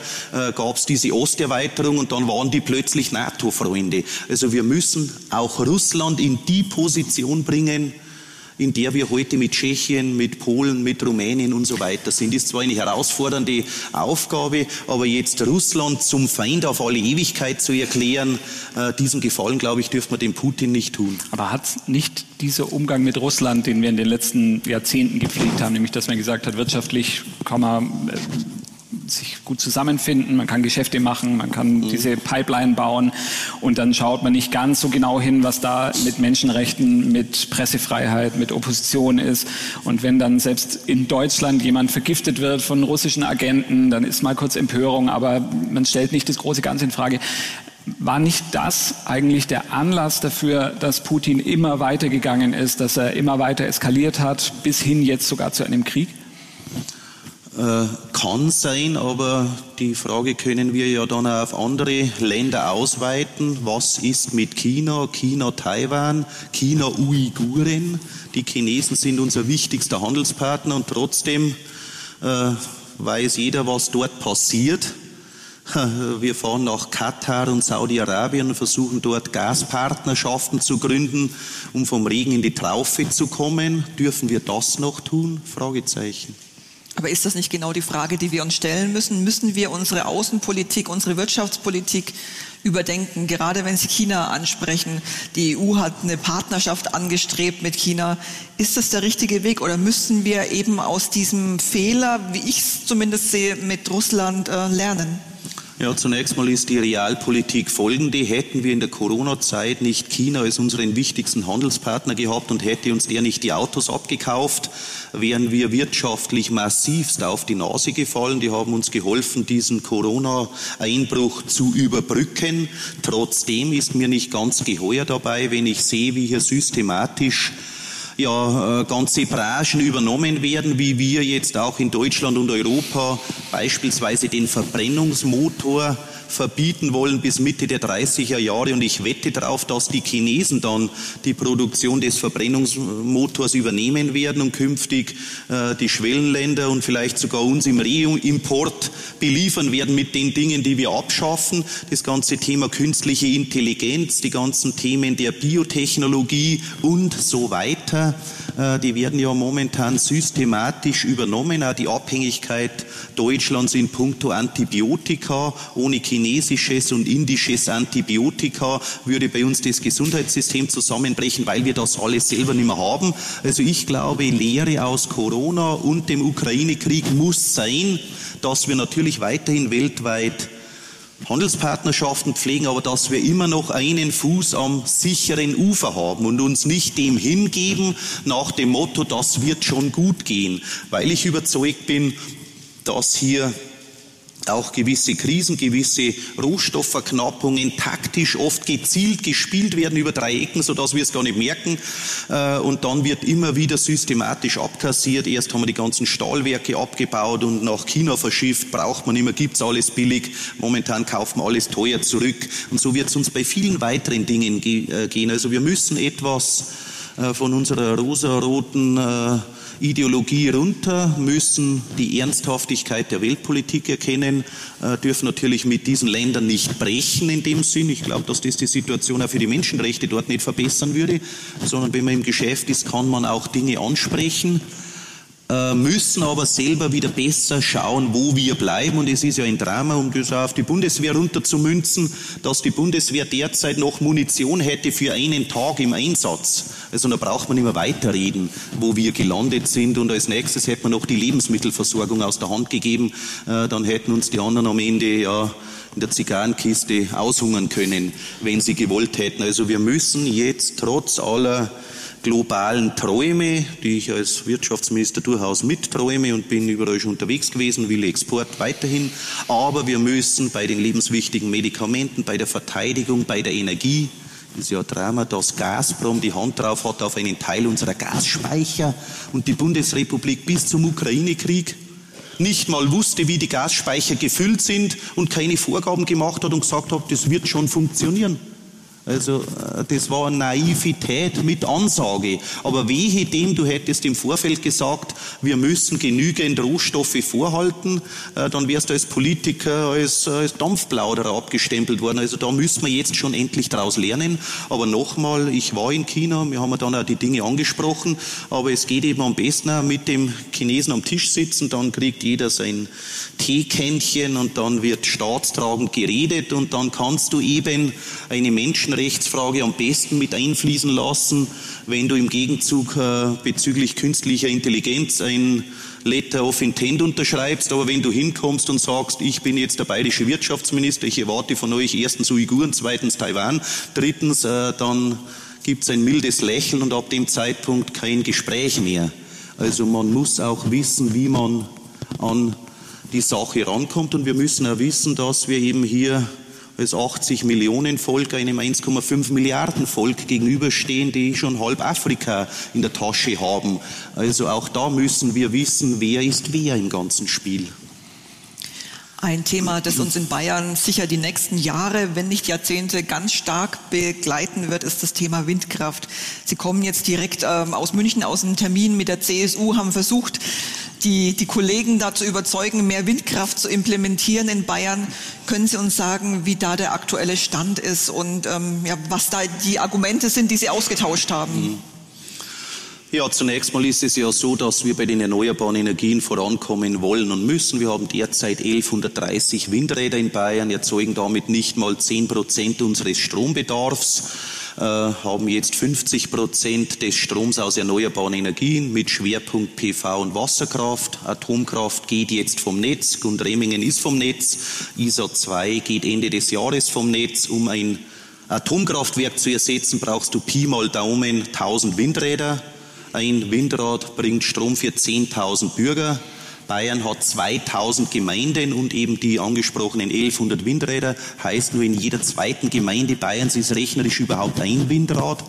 gab es diese Osterweiterung und dann waren die plötzlich NATO-Freunde. Also wir müssen auch Russland in die Position bringen, in der wir heute mit Tschechien, mit Polen, mit Rumänien und so weiter sind. Ist zwar eine herausfordernde Aufgabe, aber jetzt Russland zum Feind auf alle Ewigkeit zu erklären, äh, diesen Gefallen, glaube ich, dürfte man dem Putin nicht tun. Aber hat nicht dieser Umgang mit Russland, den wir in den letzten Jahrzehnten gepflegt haben, nämlich dass man gesagt hat, wirtschaftlich kann man äh, sich gut zusammenfinden, man kann Geschäfte machen, man kann mhm. diese Pipeline bauen und dann schaut man nicht ganz so genau hin, was da mit Menschenrechten, mit Pressefreiheit, mit Opposition ist. Und wenn dann selbst in Deutschland jemand vergiftet wird von russischen Agenten, dann ist mal kurz Empörung, aber man stellt nicht das große Ganze in Frage. War nicht das eigentlich der Anlass dafür, dass Putin immer weitergegangen ist, dass er immer weiter eskaliert hat, bis hin jetzt sogar zu einem Krieg? Äh, kann sein, aber die Frage können wir ja dann auch auf andere Länder ausweiten. Was ist mit China, China, Taiwan, China, Uiguren? Die Chinesen sind unser wichtigster Handelspartner und trotzdem äh, weiß jeder, was dort passiert. <laughs> Wir fahren nach Katar und Saudi-Arabien und versuchen dort Gaspartnerschaften zu gründen, um vom Regen in die Traufe zu kommen. Dürfen wir das noch tun? Fragezeichen. Aber ist das nicht genau die Frage, die wir uns stellen müssen? Müssen wir unsere Außenpolitik, unsere Wirtschaftspolitik überdenken, gerade wenn Sie China ansprechen? Die EU hat eine Partnerschaft angestrebt mit China. Ist das der richtige Weg oder müssen wir eben aus diesem Fehler, wie ich es zumindest sehe, mit Russland äh, lernen? Ja, zunächst mal ist die Realpolitik folgende. Hätten wir in der Corona-Zeit nicht China als unseren wichtigsten Handelspartner gehabt und hätte uns der nicht die Autos abgekauft, wären wir wirtschaftlich massivst auf die Nase gefallen. Die haben uns geholfen, diesen Corona-Einbruch zu überbrücken. Trotzdem ist mir nicht ganz geheuer dabei, wenn ich sehe, wie hier systematisch ja, äh, ganze Branchen übernommen werden, wie wir jetzt auch in Deutschland und Europa beispielsweise den Verbrennungsmotor verbieten wollen bis Mitte der 30er Jahre. Und ich wette darauf, dass die Chinesen dann die Produktion des Verbrennungsmotors übernehmen werden und künftig äh, die Schwellenländer und vielleicht sogar uns im Reimport beliefern werden mit den Dingen, die wir abschaffen. Das ganze Thema künstliche Intelligenz, die ganzen Themen der Biotechnologie und so weiter. Äh, die werden ja momentan systematisch übernommen. Auch die Abhängigkeit Deutschlands in puncto Antibiotika. Ohne chinesisches und indisches Antibiotika würde bei uns das Gesundheitssystem zusammenbrechen, weil wir das alles selber nicht mehr haben. Also ich glaube, Lehre aus Corona und dem Ukraine-Krieg muss sein, dass wir natürlich weiterhin weltweit Handelspartnerschaften pflegen, aber dass wir immer noch einen Fuß am sicheren Ufer haben und uns nicht dem hingeben nach dem Motto, das wird schon gut gehen, weil ich überzeugt bin, dass hier auch gewisse Krisen, gewisse Rohstoffverknappungen taktisch oft gezielt gespielt werden über drei Ecken, sodass wir es gar nicht merken. Äh, und dann wird immer wieder systematisch abkassiert. Erst haben wir die ganzen Stahlwerke abgebaut und nach China verschifft. Braucht man immer, gibt's alles billig. Momentan kauft man alles teuer zurück. Und so wird es uns bei vielen weiteren Dingen äh, gehen. Also wir müssen etwas äh, von unserer rosaroten Ideologie runter, müssen die Ernsthaftigkeit der Weltpolitik erkennen, äh, dürfen natürlich mit diesen Ländern nicht brechen in dem Sinn. Ich glaube, dass das die Situation auch für die Menschenrechte dort nicht verbessern würde, sondern wenn man im Geschäft ist, kann man auch Dinge ansprechen. Äh, müssen aber selber wieder besser schauen, wo wir bleiben. Und es ist ja ein Drama, um das auch auf die Bundeswehr runterzumünzen, dass die Bundeswehr derzeit noch Munition hätte für einen Tag im Einsatz. Also da braucht man immer weiterreden, wo wir gelandet sind. Und als nächstes hätte man noch die Lebensmittelversorgung aus der Hand gegeben. Äh, dann hätten uns die anderen am Ende ja in der Zigarrenkiste aushungern können, wenn sie gewollt hätten. Also wir müssen jetzt trotz aller globalen Träume, die ich als Wirtschaftsminister durchaus mitträume und bin überall schon unterwegs gewesen, will Export weiterhin. Aber wir müssen bei den lebenswichtigen Medikamenten, bei der Verteidigung, bei der Energie, ist ja ein Drama, dass Gazprom die Hand drauf hat auf einen Teil unserer Gasspeicher und die Bundesrepublik bis zum Ukraine-Krieg nicht mal wusste, wie die Gasspeicher gefüllt sind und keine Vorgaben gemacht hat und gesagt hat, das wird schon funktionieren. Also äh, das war Naivität mit Ansage. Aber wehe dem, du hättest im Vorfeld gesagt, wir müssen genügend Rohstoffe vorhalten, äh, dann wärst du als Politiker als, als Dampfplauderer abgestempelt worden. Also da müssen wir jetzt schon endlich daraus lernen. Aber nochmal, ich war in China, wir haben dann auch die Dinge angesprochen, aber es geht eben am besten mit dem Chinesen am Tisch sitzen, dann kriegt jeder sein Teekännchen und dann wird staatstragend geredet und dann kannst du eben eine Menschen Menschenrechtsfrage am besten mit einfließen lassen, wenn du im Gegenzug äh, bezüglich künstlicher Intelligenz ein Letter of Intent unterschreibst, aber wenn du hinkommst und sagst, ich bin jetzt der bayerische Wirtschaftsminister, ich erwarte von euch erstens Uiguren, zweitens Taiwan, drittens, äh, dann gibt es ein mildes Lächeln und ab dem Zeitpunkt kein Gespräch mehr. Also man muss auch wissen, wie man an die Sache rankommt und wir müssen auch wissen, dass wir eben hier als 80 Millionen Volk einem 1,5 Milliarden Volk gegenüberstehen, die schon halb Afrika in der Tasche haben. Also auch da müssen wir wissen, wer ist wer im ganzen Spiel. Ein Thema, das uns in Bayern sicher die nächsten Jahre, wenn nicht Jahrzehnte, ganz stark begleiten wird, ist das Thema Windkraft. Sie kommen jetzt direkt ähm, aus München aus einem Termin mit der CSU, haben versucht, die, die Kollegen dazu überzeugen, mehr Windkraft zu implementieren in Bayern. Können Sie uns sagen, wie da der aktuelle Stand ist und ähm, ja, was da die Argumente sind, die Sie ausgetauscht haben? Mhm. Ja, zunächst mal ist es ja so, dass wir bei den erneuerbaren Energien vorankommen wollen und müssen. Wir haben derzeit 1130 Windräder in Bayern, erzeugen damit nicht mal 10 Prozent unseres Strombedarfs. Äh, haben jetzt 50 Prozent des Stroms aus erneuerbaren Energien mit Schwerpunkt PV und Wasserkraft. Atomkraft geht jetzt vom Netz, Gundremmingen ist vom Netz, ISA 2 geht Ende des Jahres vom Netz. Um ein Atomkraftwerk zu ersetzen, brauchst du Pi mal Daumen 1000 Windräder. Ein Windrad bringt Strom für 10.000 Bürger. Bayern hat 2000 Gemeinden und eben die angesprochenen 1100 Windräder. Heißt nur in jeder zweiten Gemeinde Bayerns ist rechnerisch überhaupt ein Windrad.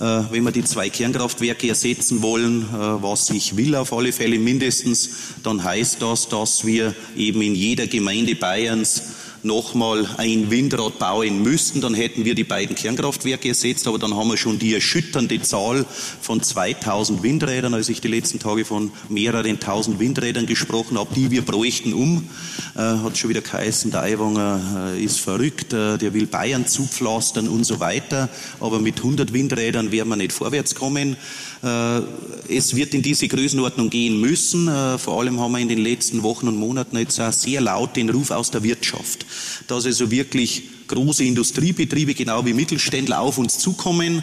Äh, wenn wir die zwei Kernkraftwerke ersetzen wollen, äh, was ich will auf alle Fälle mindestens, dann heißt das, dass wir eben in jeder Gemeinde Bayerns nochmal ein Windrad bauen müssten, dann hätten wir die beiden Kernkraftwerke ersetzt, aber dann haben wir schon die erschütternde Zahl von 2000 Windrädern, als ich die letzten Tage von mehreren tausend Windrädern gesprochen habe, die wir bräuchten um. Äh, hat schon wieder geheißen, der Aiwanger äh, ist verrückt, äh, der will Bayern zupflastern und so weiter, aber mit 100 Windrädern werden wir nicht vorwärts kommen. Äh, es wird in diese Größenordnung gehen müssen. Äh, vor allem haben wir in den letzten Wochen und Monaten jetzt auch sehr laut den Ruf aus der Wirtschaft, dass also wirklich große Industriebetriebe, genau wie Mittelständler, auf uns zukommen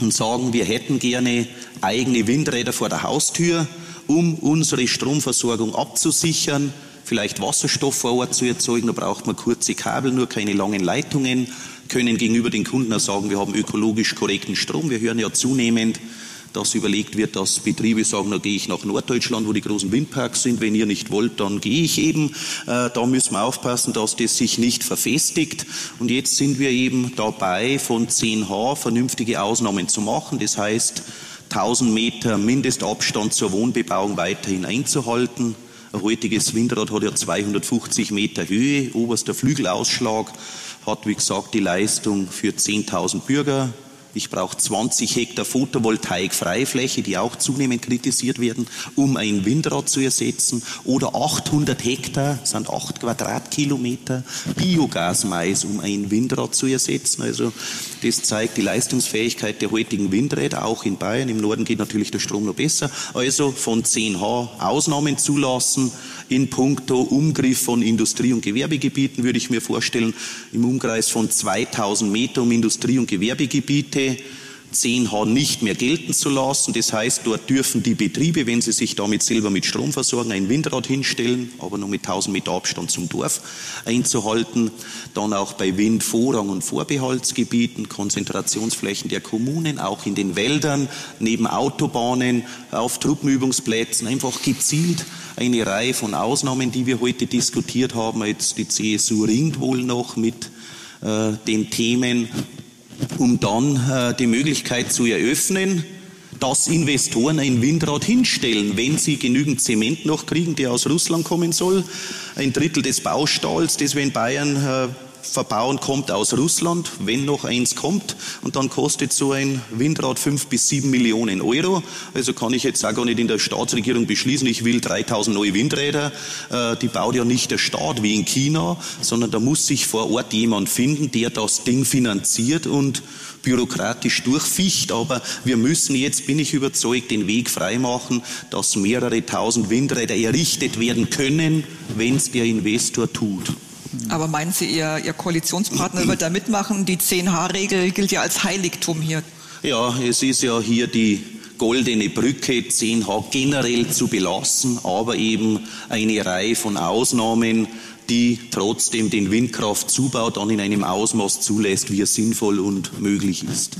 und sagen, wir hätten gerne eigene Windräder vor der Haustür, um unsere Stromversorgung abzusichern, vielleicht Wasserstoff vor Ort zu erzeugen. Da braucht man kurze Kabel, nur keine langen Leitungen, können gegenüber den Kunden auch sagen, wir haben ökologisch korrekten Strom. Wir hören ja zunehmend, dass überlegt wird, dass Betriebe sagen, da gehe ich nach Norddeutschland, wo die großen Windparks sind. Wenn ihr nicht wollt, dann gehe ich eben. Äh, da müssen wir aufpassen, dass das sich nicht verfestigt. Und jetzt sind wir eben dabei, von 10H vernünftige Ausnahmen zu machen. Das heißt, 1000 Meter Mindestabstand zur Wohnbebauung weiterhin einzuhalten. Ein heutiges Windrad hat ja 250 Meter Höhe, oberster Flügelausschlag, hat wie gesagt die Leistung für 10.000 Bürger, ich brauche 20 Hektar Photovoltaik-Freifläche, die auch zunehmend kritisiert werden, um ein Windrad zu ersetzen. Oder 800 Hektar, sind 8 Quadratkilometer Biogasmais, um ein Windrad zu ersetzen. Also das zeigt die Leistungsfähigkeit der heutigen Windräder, auch in Bayern. Im Norden geht natürlich der Strom noch besser. Also von 10H Ausnahmen zulassen. In puncto Umgriff von Industrie- und Gewerbegebieten würde ich mir vorstellen, im Umkreis von 2000 Meter um Industrie- und Gewerbegebiete 10H nicht mehr gelten zu lassen. Das heißt, dort dürfen die Betriebe, wenn sie sich damit selber mit Strom versorgen, ein Windrad hinstellen, aber nur mit 1000 Meter Abstand zum Dorf einzuhalten. Dann auch bei Wind Vorrang- und Vorbehaltsgebieten, Konzentrationsflächen der Kommunen, auch in den Wäldern, neben Autobahnen, auf Truppenübungsplätzen, einfach gezielt eine Reihe von Ausnahmen, die wir heute diskutiert haben. Jetzt die CSU ringt wohl noch mit äh, den Themen um dann äh, die Möglichkeit zu eröffnen, dass Investoren ein Windrad hinstellen, wenn sie genügend Zement noch kriegen, der aus Russland kommen soll. Ein Drittel des Baustahls, das wir in Bayern äh, verbauen, kommt aus Russland, wenn noch eins kommt. Und dann kostet so ein Windrad fünf bis sieben Millionen Euro. Also kann ich jetzt auch gar nicht in der Staatsregierung beschließen, ich will 3000 neue Windräder. Äh, die baut ja nicht der Staat wie in China, sondern da muss sich vor Ort jemand finden, der das Ding finanziert und bürokratisch durchficht. Aber wir müssen jetzt, bin ich überzeugt, den Weg freimachen, dass mehrere tausend Windräder errichtet werden können, wenn es der Investor tut. Aber meinen Sie, Ihr, Ihr Koalitionspartner wird da mitmachen? Die 10H-Regel gilt ja als Heiligtum hier. Ja, es ist ja hier die goldene Brücke 10H generell zu belassen, aber eben eine Reihe von Ausnahmen, die trotzdem den Windkraftzubau dann in einem Ausmaß zulässt, wie es sinnvoll und möglich ist.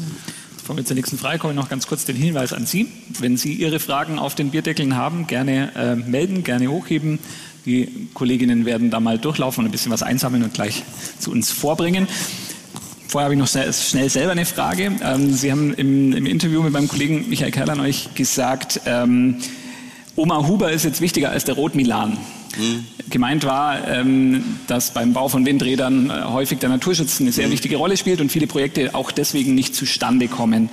Bevor wir zur nächsten Frage kommen, noch ganz kurz den Hinweis an Sie. Wenn Sie Ihre Fragen auf den Bierdeckeln haben, gerne äh, melden, gerne hochheben. Die Kolleginnen werden da mal durchlaufen und ein bisschen was einsammeln und gleich zu uns vorbringen. Vorher habe ich noch schnell selber eine Frage. Ähm, Sie haben im, im, Interview mit meinem Kollegen Michael Kerlan euch gesagt, ähm, Oma Huber ist jetzt wichtiger als der Rot Milan. Mhm. Gemeint war, ähm, dass beim Bau von Windrädern äh, häufig der Naturschutz eine sehr mhm. wichtige Rolle spielt und viele Projekte auch deswegen nicht zustande kommen.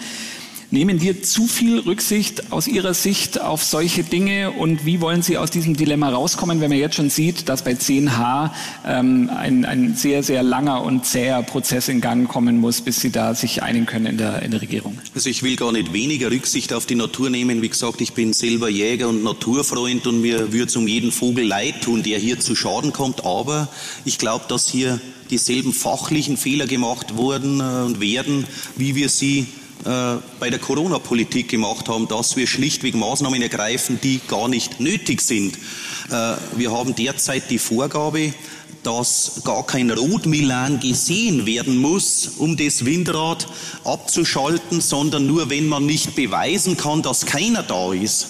Nehmen wir zu viel Rücksicht aus Ihrer Sicht auf solche Dinge und wie wollen Sie aus diesem Dilemma rauskommen, wenn man jetzt schon sieht, dass bei 10H ähm, ein, ein sehr, sehr langer und zäher Prozess in Gang kommen muss, bis Sie da sich einigen können in der, in der Regierung? Also ich will gar nicht weniger Rücksicht auf die Natur nehmen. Wie gesagt, ich bin selber Jäger und Naturfreund und mir würde es um jeden Vogel leid tun, der hier zu Schaden kommt. Aber ich glaube, dass hier dieselben fachlichen Fehler gemacht wurden äh, und werden, wie wir sie bei der Corona-Politik gemacht haben, dass wir schlichtweg Maßnahmen ergreifen, die gar nicht nötig sind. Äh, wir haben derzeit die Vorgabe, dass gar kein Rotmilan gesehen werden muss, um das Windrad abzuschalten, sondern nur wenn man nicht beweisen kann, dass keiner da ist,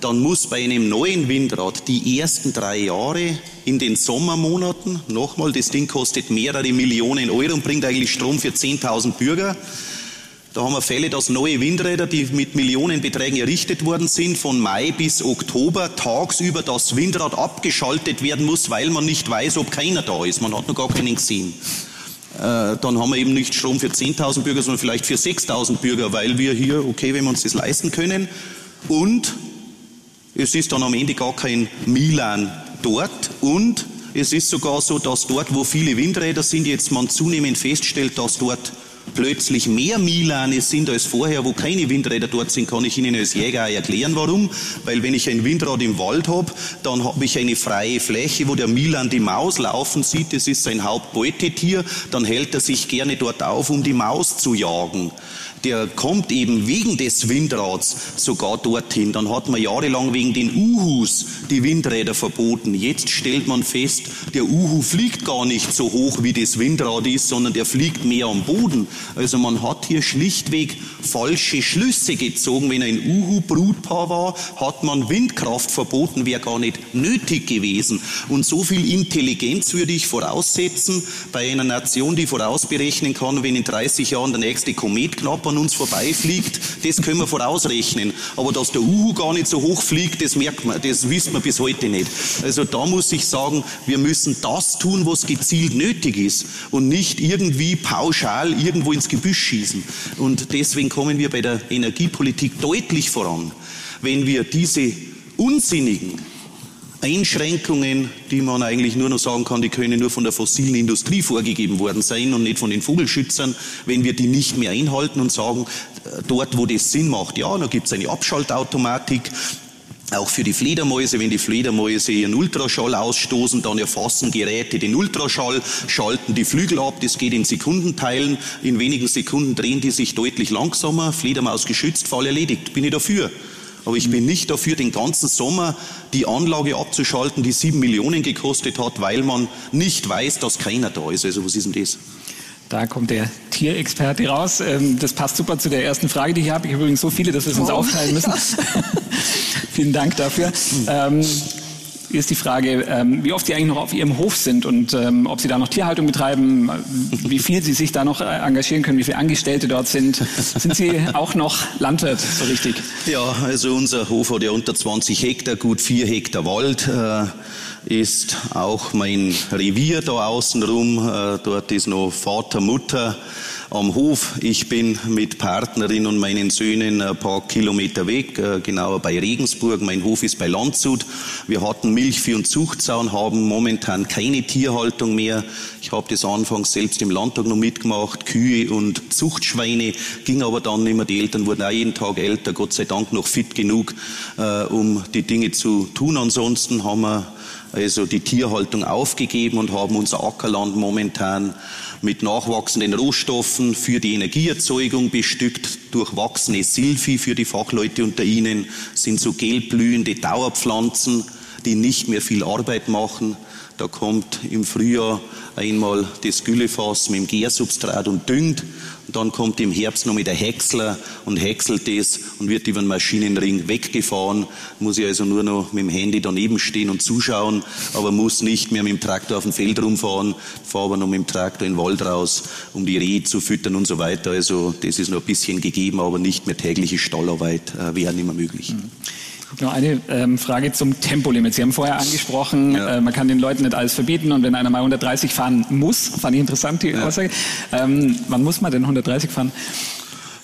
dann muss bei einem neuen Windrad die ersten drei Jahre in den Sommermonaten, nochmal, das Ding kostet mehrere Millionen Euro und bringt eigentlich Strom für 10.000 Bürger, Da haben wir Fälle, dass neue Windräder, die mit Millionenbeträgen errichtet worden sind, von Mai bis Oktober tagsüber das Windrad abgeschaltet werden muss, weil man nicht weiß, ob keiner da ist. Man hat noch gar keinen gesehen. Äh, dann haben wir eben nicht Strom für 10.000 Bürger, sondern vielleicht für 6.000 Bürger, weil wir hier, okay, wenn wir uns das leisten können. Und es ist dann am Ende gar kein Milan dort und es ist sogar so, dass dort, wo viele Windräder sind, jetzt man zunehmend feststellt, dass dort plötzlich mehr Milane sind als vorher, wo keine Windräder dort sind, kann ich Ihnen als Jäger auch erklären, warum. Weil wenn ich ein Windrad im Wald habe, dann habe ich eine freie Fläche, wo der Milan die Maus laufen sieht, das ist sein Hauptbeutetier, dann hält er sich gerne dort auf, um die Maus zu jagen der kommt eben wegen des Windrads sogar dorthin. Dann hat man jahrelang wegen den Uhus die Windräder verboten. Jetzt stellt man fest, der Uhu fliegt gar nicht so hoch, wie das Windrad ist, sondern der fliegt mehr am Boden. Also man hat hier schlichtweg falsche Schlüsse gezogen. Wenn ein Uhu-Brutpaar war, hat man Windkraft verboten, wäre gar nicht nötig gewesen. Und so viel Intelligenz würde ich voraussetzen bei einer Nation, die vorausberechnen kann, wenn in 30 Jahren der nächste Komet knapp an uns vorbeifliegt, das können wir vorausrechnen. Aber dass der Uhu gar nicht so hoch fliegt, das merkt man, das wissen wir bis heute nicht. Also da muss ich sagen, wir müssen das tun, was gezielt nötig ist und nicht irgendwie pauschal irgendwo ins Gebüsch schießen. Und deswegen kommen wir bei der Energiepolitik deutlich voran, wenn wir diese unsinnigen Einschränkungen, die man eigentlich nur noch sagen kann, die können nur von der fossilen Industrie vorgegeben worden sein und nicht von den Vogelschützern, wenn wir die nicht mehr einhalten und sagen, äh, dort, wo das Sinn macht, ja, da gibt es eine Abschaltautomatik, auch für die Fledermäuse, wenn die Fledermäuse ihren Ultraschall ausstoßen, dann erfassen Geräte den Ultraschall, schalten die Flügel ab, das geht in Sekundenteilen, in wenigen Sekunden drehen die sich deutlich langsamer, Fledermaus geschützt, Fall erledigt, bin ich dafür. Aber ich bin nicht dafür, den ganzen Sommer die Anlage abzuschalten, die sieben Millionen gekostet hat, weil man nicht weiß, dass keiner da ist. Also was ist denn das? Da kommt der Tierexperte raus. Ähm, das passt super zu der ersten Frage, die ich habe. Ich habe übrigens so viele, dass wir es uns oh. aufteilen müssen. <laughs> Vielen Dank dafür. Ähm, hier ist die Frage, ähm, wie oft Sie eigentlich noch auf Ihrem Hof sind und ähm, ob Sie da noch Tierhaltung betreiben, wie viel Sie sich da noch äh, engagieren können, wie viele Angestellte dort sind. Sind Sie auch noch Landwirt, so richtig? Ja, also unser Hof hat ja unter 20 Hektar, gut vier Hektar Wald. Äh, ist auch mein Revier da außenrum. Äh, dort ist noch Vater, Mutter am Hof. Ich bin mit Partnerin und meinen Söhnen ein paar Kilometer weg, äh, genauer bei Regensburg. Mein Hof ist bei Landshut. Wir hatten Milchvieh und Zuchtzaun, haben momentan keine Tierhaltung mehr. Ich habe das anfangs selbst im Landtag noch mitgemacht, Kühe und Zuchtschweine, ging aber dann nicht mehr. Die Eltern wurden auch jeden Tag älter, Gott sei Dank noch fit genug, äh, um die Dinge zu tun. Ansonsten haben wir also die Tierhaltung aufgegeben und haben unser Ackerland momentan mit nachwachsenden Rohstoffen für die Energieerzeugung bestückt. Durchwachsene Silphi für die Fachleute unter Ihnen sind so gelblühende Dauerpflanzen, die nicht mehr viel Arbeit machen. Da kommt im Frühjahr einmal das Güllefass mit dem Gärsubstrat und düngt. Dann kommt im Herbst noch mit der Häcksler und häckselt das und wird über den Maschinenring weggefahren. Muss ich also nur noch mit dem Handy daneben stehen und zuschauen, aber muss nicht mehr mit dem Traktor auf dem Feld rumfahren, fahre aber noch mit dem Traktor in den Wald raus, um die Rehe zu füttern und so weiter. Also das ist noch ein bisschen gegeben, aber nicht mehr tägliche Stallarbeit äh, wäre nicht mehr möglich. Mhm. Noch eine ähm, Frage zum Tempolimit. Sie haben vorher angesprochen, ja. äh, man kann den Leuten nicht alles verbieten und wenn einer mal 130 fahren muss, fand ich interessant die ja. Aussage, ähm, wann muss man denn 130 fahren?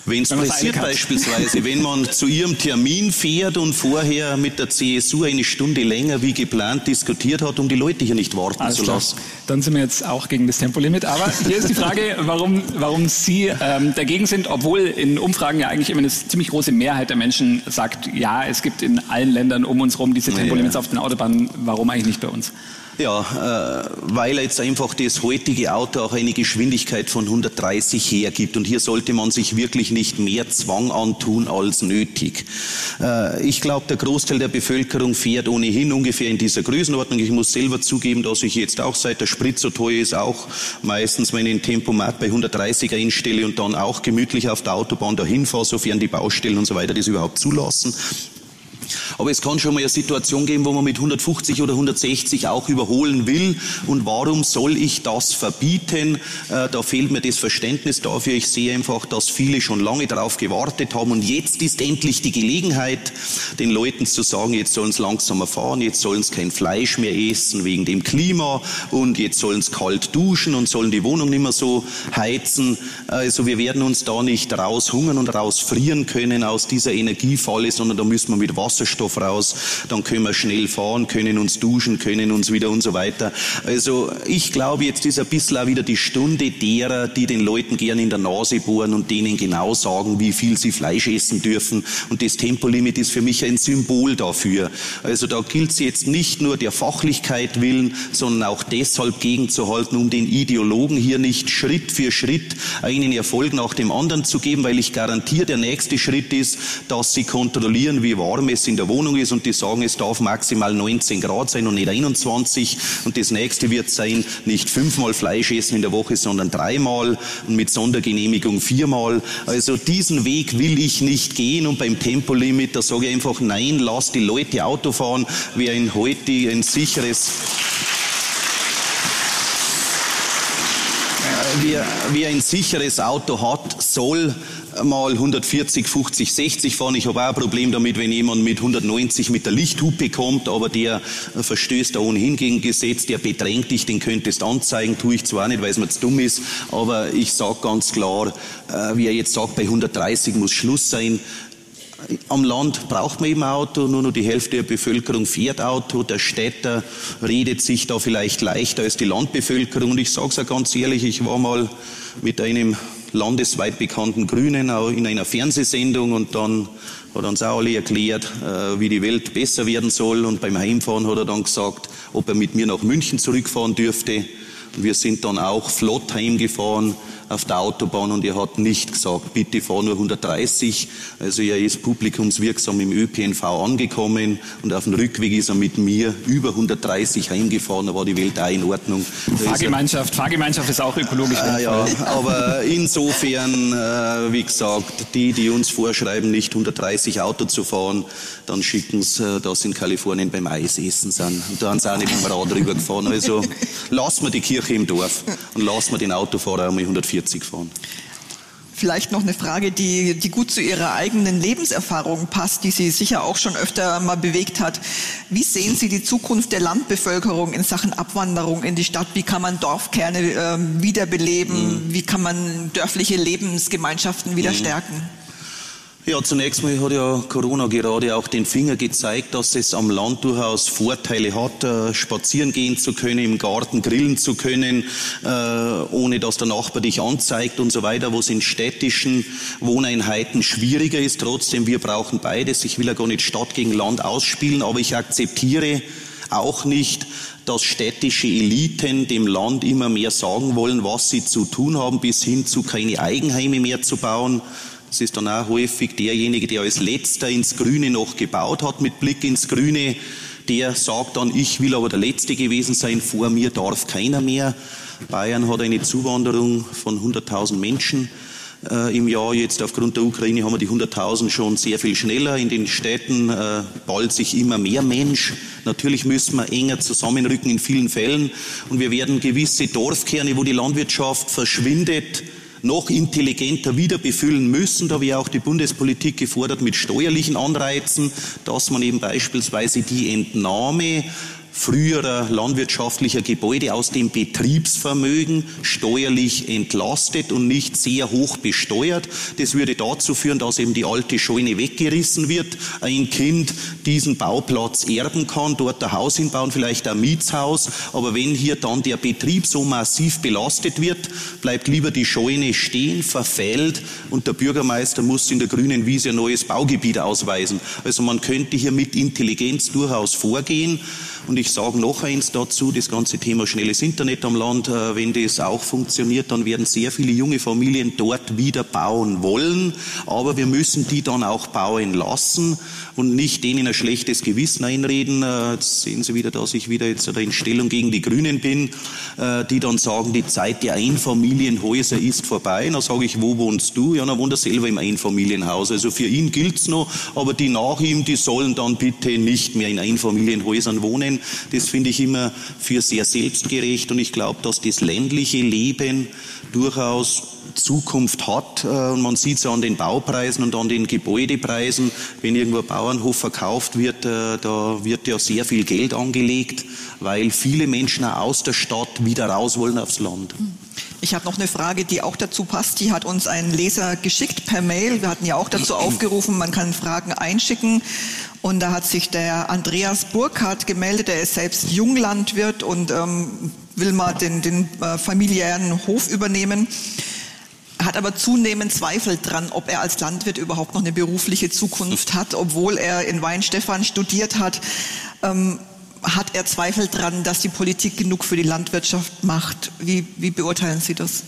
Wenn es passiert beispielsweise, wenn man <laughs> zu Ihrem Termin fährt und vorher mit der CSU eine Stunde länger wie geplant diskutiert hat, um die Leute hier nicht warten Alles zu lassen. Klar. Dann sind wir jetzt auch gegen das Tempolimit. Aber hier ist die Frage, warum, warum Sie ähm, dagegen sind, obwohl in Umfragen ja eigentlich immer eine ziemlich große Mehrheit der Menschen sagt, ja, es gibt in allen Ländern um uns herum diese Tempolimits ja. auf den Autobahnen. Warum eigentlich nicht bei uns? Ja, äh, weil jetzt einfach das heutige Auto auch eine Geschwindigkeit von 130 hergibt. Und hier sollte man sich wirklich nicht mehr Zwang antun als nötig. Äh, ich glaube, der Großteil der Bevölkerung fährt ohnehin ungefähr in dieser Größenordnung. Ich muss selber zugeben, dass ich jetzt auch seit der Sprit so teuer ist, auch meistens meinen Tempomat bei 130 einstelle und dann auch gemütlich auf der Autobahn dahin fahre, sofern die Baustellen und so weiter das überhaupt zulassen. Aber es kann schon mal eine Situation geben, wo man mit 150 oder 160 auch überholen will. Und warum soll ich das verbieten? Äh, da fehlt mir das Verständnis dafür. Ich sehe einfach, dass viele schon lange darauf gewartet haben. Und jetzt ist endlich die Gelegenheit, den Leuten zu sagen, jetzt sollen sie langsamer fahren, jetzt sollen sie kein Fleisch mehr essen wegen dem Klima und jetzt sollen sie kalt duschen und sollen die Wohnung nicht mehr so heizen. Also wir werden uns da nicht raushungern und rausfrieren können aus dieser Energiefalle, sondern da müssen wir mit Wasserstoff raus. Dann können wir schnell fahren, können uns duschen, können uns wieder und so weiter. Also ich glaube, jetzt ist ein bisschen auch wieder die Stunde derer, die den Leuten gern in der Nase bohren und denen genau sagen, wie viel sie Fleisch essen dürfen. Und das Tempolimit ist für mich ein Symbol dafür. Also da gilt es jetzt nicht nur der Fachlichkeit willen, sondern auch deshalb gegenzuhalten, um den Ideologen hier nicht Schritt für Schritt einen Erfolg nach dem anderen zu geben, weil ich garantiere, der nächste Schritt ist, dass sie kontrollieren, wie warm es in der Wohnung ist und die sagen, es darf maximal 19 Grad sein und nicht 21. Und das nächste wird sein, nicht fünfmal Fleisch essen in der Woche, sondern dreimal und mit Sondergenehmigung viermal. Also diesen Weg will ich nicht gehen und beim Tempolimit, da sage ich einfach, nein, lass die Leute Auto fahren. Wer in heute ein sicheres wer, wer ein sicheres Auto hat, soll mal 140, 50, 60 fahren. Ich habe auch ein Problem damit, wenn jemand mit 190 mit der Lichthupe kommt, aber der verstößt da ohnehin gegen Gesetz, der bedrängt dich, den könntest anzeigen, tue ich zwar nicht, weil es mir zu dumm ist, aber ich sage ganz klar, äh, wie er jetzt sagt, bei 130 muss Schluss sein. Am Land braucht man eben Auto, nur noch die Hälfte der Bevölkerung fährt Auto. Der Städter redet sich da vielleicht leichter als die Landbevölkerung. Und ich sage es ja ganz ehrlich, ich war mal mit einem landesweit bekannten Grünen auch in einer Fernsehsendung und dann hat uns auch alle erklärt, äh, wie die Welt besser werden soll. Und beim Heimfahren hat er dann gesagt, ob er mit mir nach München zurückfahren dürfte. Und wir sind dann auch flott heimgefahren auf der Autobahn und er hat nicht gesagt, bitte fahr nur 130. Also er ist publikumswirksam im ÖPNV angekommen und auf dem Rückweg ist er mit mir über 130 heimgefahren, da war die Welt auch in Ordnung. Da Fahrgemeinschaft, Fahrgemeinschaft ist auch ökologisch. Äh, ja, <laughs> aber insofern, äh, wie gesagt, die, die uns vorschreiben, nicht 130 Auto zu fahren, dann schicken sie, äh, dass in Kalifornien beim Eisessen sind. Und da haben sie auch nicht mit dem Rad rübergefahren. Also lassen wir die Kirche im Dorf und lassen wir den Autofahrer einmal 140 40 fahren. Vielleicht noch eine Frage, die, die gut zu Ihrer eigenen Lebenserfahrung passt, die Sie sicher auch schon öfter mal bewegt hat. Wie sehen Sie die Zukunft der Landbevölkerung in Sachen Abwanderung in die Stadt? Wie kann man Dorfkerne äh, wiederbeleben? Mhm. Wie kann man dörfliche Lebensgemeinschaften wieder mhm. stärken? Ja, zunächst mal hat ja Corona gerade auch den Finger gezeigt, dass es am Land durchaus Vorteile hat, äh, spazieren gehen zu können, im Garten grillen zu können, äh, ohne dass der Nachbar dich anzeigt und so weiter, wo es in städtischen Wohneinheiten schwieriger ist. Trotzdem, wir brauchen beides. Ich will ja gar nicht Stadt gegen Land ausspielen, aber ich akzeptiere auch nicht, dass städtische Eliten dem Land immer mehr sagen wollen, was sie zu tun haben, bis hin zu keine Eigenheime mehr zu bauen. Es ist dann auch häufig derjenige, der als letzter ins Grüne noch gebaut hat, mit Blick ins Grüne, der sagt dann, ich will aber der Letzte gewesen sein, vor mir darf keiner mehr. Bayern hat eine Zuwanderung von 100.000 Menschen äh, im Jahr. Jetzt aufgrund der Ukraine haben wir die 100.000 schon sehr viel schneller. In den Städten äh, ballt sich immer mehr Mensch. Natürlich müssen wir enger zusammenrücken in vielen Fällen. Und wir werden gewisse Dorfkerne, wo die Landwirtschaft verschwindet, noch intelligenter wieder befüllen müssen. Da wäre auch die Bundespolitik gefordert mit steuerlichen Anreizen, dass man eben beispielsweise die Entnahme früherer landwirtschaftlicher Gebäude aus dem Betriebsvermögen steuerlich entlastet und nicht sehr hoch besteuert. Das würde dazu führen, dass eben die alte Scheune weggerissen wird, ein Kind diesen Bauplatz erben kann, dort ein Haus hinbauen, vielleicht ein Mietshaus. Aber wenn hier dann der Betrieb so massiv belastet wird, bleibt lieber die Scheune stehen, verfällt und der Bürgermeister muss in der grünen Wiese ein neues Baugebiet ausweisen. Also man könnte hier mit Intelligenz durchaus vorgehen. Und ich sage noch eins dazu, das ganze Thema schnelles Internet am Land, äh, wenn das auch funktioniert, dann werden sehr viele junge Familien dort wieder bauen wollen, aber wir müssen die dann auch bauen lassen und nicht denen ein schlechtes Gewissen einreden. Äh, jetzt sehen Sie wieder, dass ich wieder jetzt in Stellung gegen die Grünen bin, äh, die dann sagen, die Zeit der Einfamilienhäuser ist vorbei. Dann sage ich, wo wohnst du? Ja, dann wohnt er selber im Einfamilienhaus. Also für ihn gilt's noch, aber die nach ihm, die sollen dann bitte nicht mehr in Einfamilienhäusern wohnen. Das finde ich immer für sehr selbstgerecht und ich glaube, dass das ländliche Leben durchaus Zukunft hat. Äh, und man sieht es ja an den Baupreisen und an den Gebäudepreisen. Wenn irgendwo ein Bauernhof verkauft wird, äh, da wird ja sehr viel Geld angelegt, weil viele Menschen aus der Stadt wieder raus wollen aufs Land. Ich habe noch eine Frage, die auch dazu passt. Die hat uns ein Leser geschickt per Mail. Wir hatten ja auch dazu <clears throat> aufgerufen, man kann Fragen einschicken. Und da hat sich der Andreas Burkhardt gemeldet. Er ist selbst Junglandwirt und ähm, will mal den, den äh, familiären Hof übernehmen hat aber zunehmend Zweifel dran, ob er als Landwirt überhaupt noch eine berufliche Zukunft hat, obwohl er in Weinstefan studiert hat. Ähm, hat er Zweifel dran, dass die Politik genug für die Landwirtschaft macht? Wie, wie beurteilen Sie das?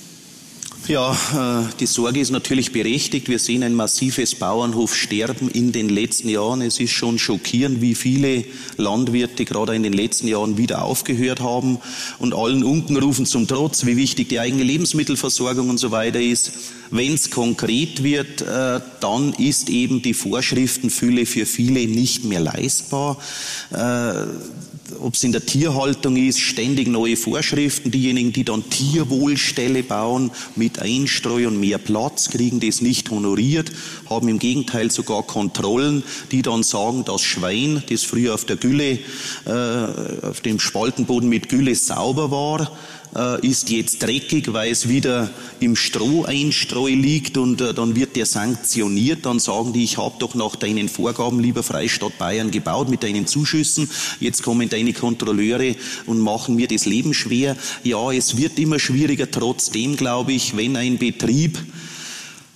Ja, äh, die Sorge ist natürlich berechtigt. Wir sehen ein massives Bauernhofsterben in den letzten Jahren. Es ist schon schockierend, wie viele Landwirte gerade in den letzten Jahren wieder aufgehört haben. Und allen Unkenrufen zum Trotz, wie wichtig die eigene Lebensmittelversorgung und so weiter ist. Wenn es konkret wird, äh, dann ist eben die Vorschriftenfülle für viele nicht mehr leistbar äh, ob es in der Tierhaltung ist, ständig neue Vorschriften. Diejenigen, die dann Tierwohlställe bauen mit Einstreu und mehr Platz, kriegen das nicht honoriert, haben im Gegenteil sogar Kontrollen, die dann sagen, das Schwein, das früher auf der Gülle, äh, auf dem Spaltenboden mit Gülle sauber war, äh, ist jetzt dreckig, weil es wieder im Stroheinstreu liegt und äh, dann wird der sanktioniert. Dann sagen die, ich habe doch nach deinen Vorgaben, lieber Freistaat Bayern, gebaut mit deinen Zuschüssen. Jetzt kommen deine Kontrolleure und machen mir das Leben schwer. Ja, es wird immer schwieriger. Trotzdem glaube ich, wenn ein Betrieb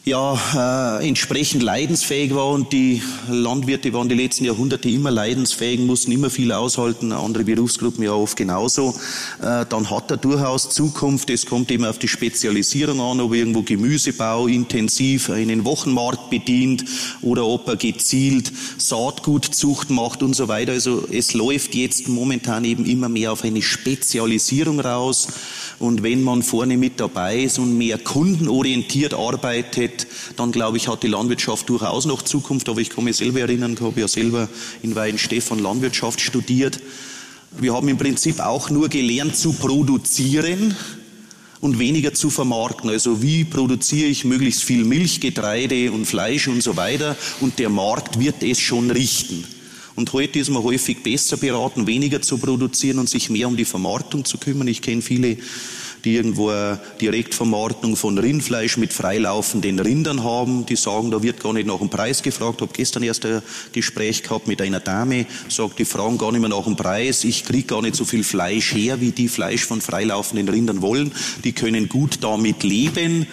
ja, äh, entsprechend leidensfähig war und die Landwirte waren die letzten Jahrhunderte immer leidensfähig, mussten immer viel aushalten, andere Berufsgruppen ja oft genauso, äh, dann hat er durchaus Zukunft. Es kommt eben auf die Spezialisierung an, ob irgendwo Gemüsebau intensiv einen Wochenmarkt bedient oder ob er gezielt Saatgutzucht macht und so weiter. Also es läuft jetzt momentan eben immer mehr auf eine Spezialisierung raus. Und wenn man vorne mit dabei ist und mehr kundenorientiert arbeitet, dann glaube ich, hat die Landwirtschaft durchaus noch Zukunft. Aber ich kann mich selber erinnern, ich habe ja selber in Weihenstephan Landwirtschaft studiert. Wir haben im Prinzip auch nur gelernt zu produzieren und weniger zu vermarkten. Also wie produziere ich möglichst viel Milch, Getreide und Fleisch und so weiter und der Markt wird es schon richten. Und heute ist man häufig besser beraten, weniger zu produzieren und sich mehr um die Vermarktung zu kümmern. Ich kenne viele, die irgendwo eine Direktvermarktung von Rindfleisch mit freilaufenden Rindern haben. Die sagen, da wird gar nicht nach dem Preis gefragt. Ich habe gestern erst ein Gespräch gehabt mit einer Dame, sagt, die fragen gar nicht mehr nach dem Preis. Ich kriege gar nicht so viel Fleisch her, wie die Fleisch von freilaufenden Rindern wollen. Die können gut damit leben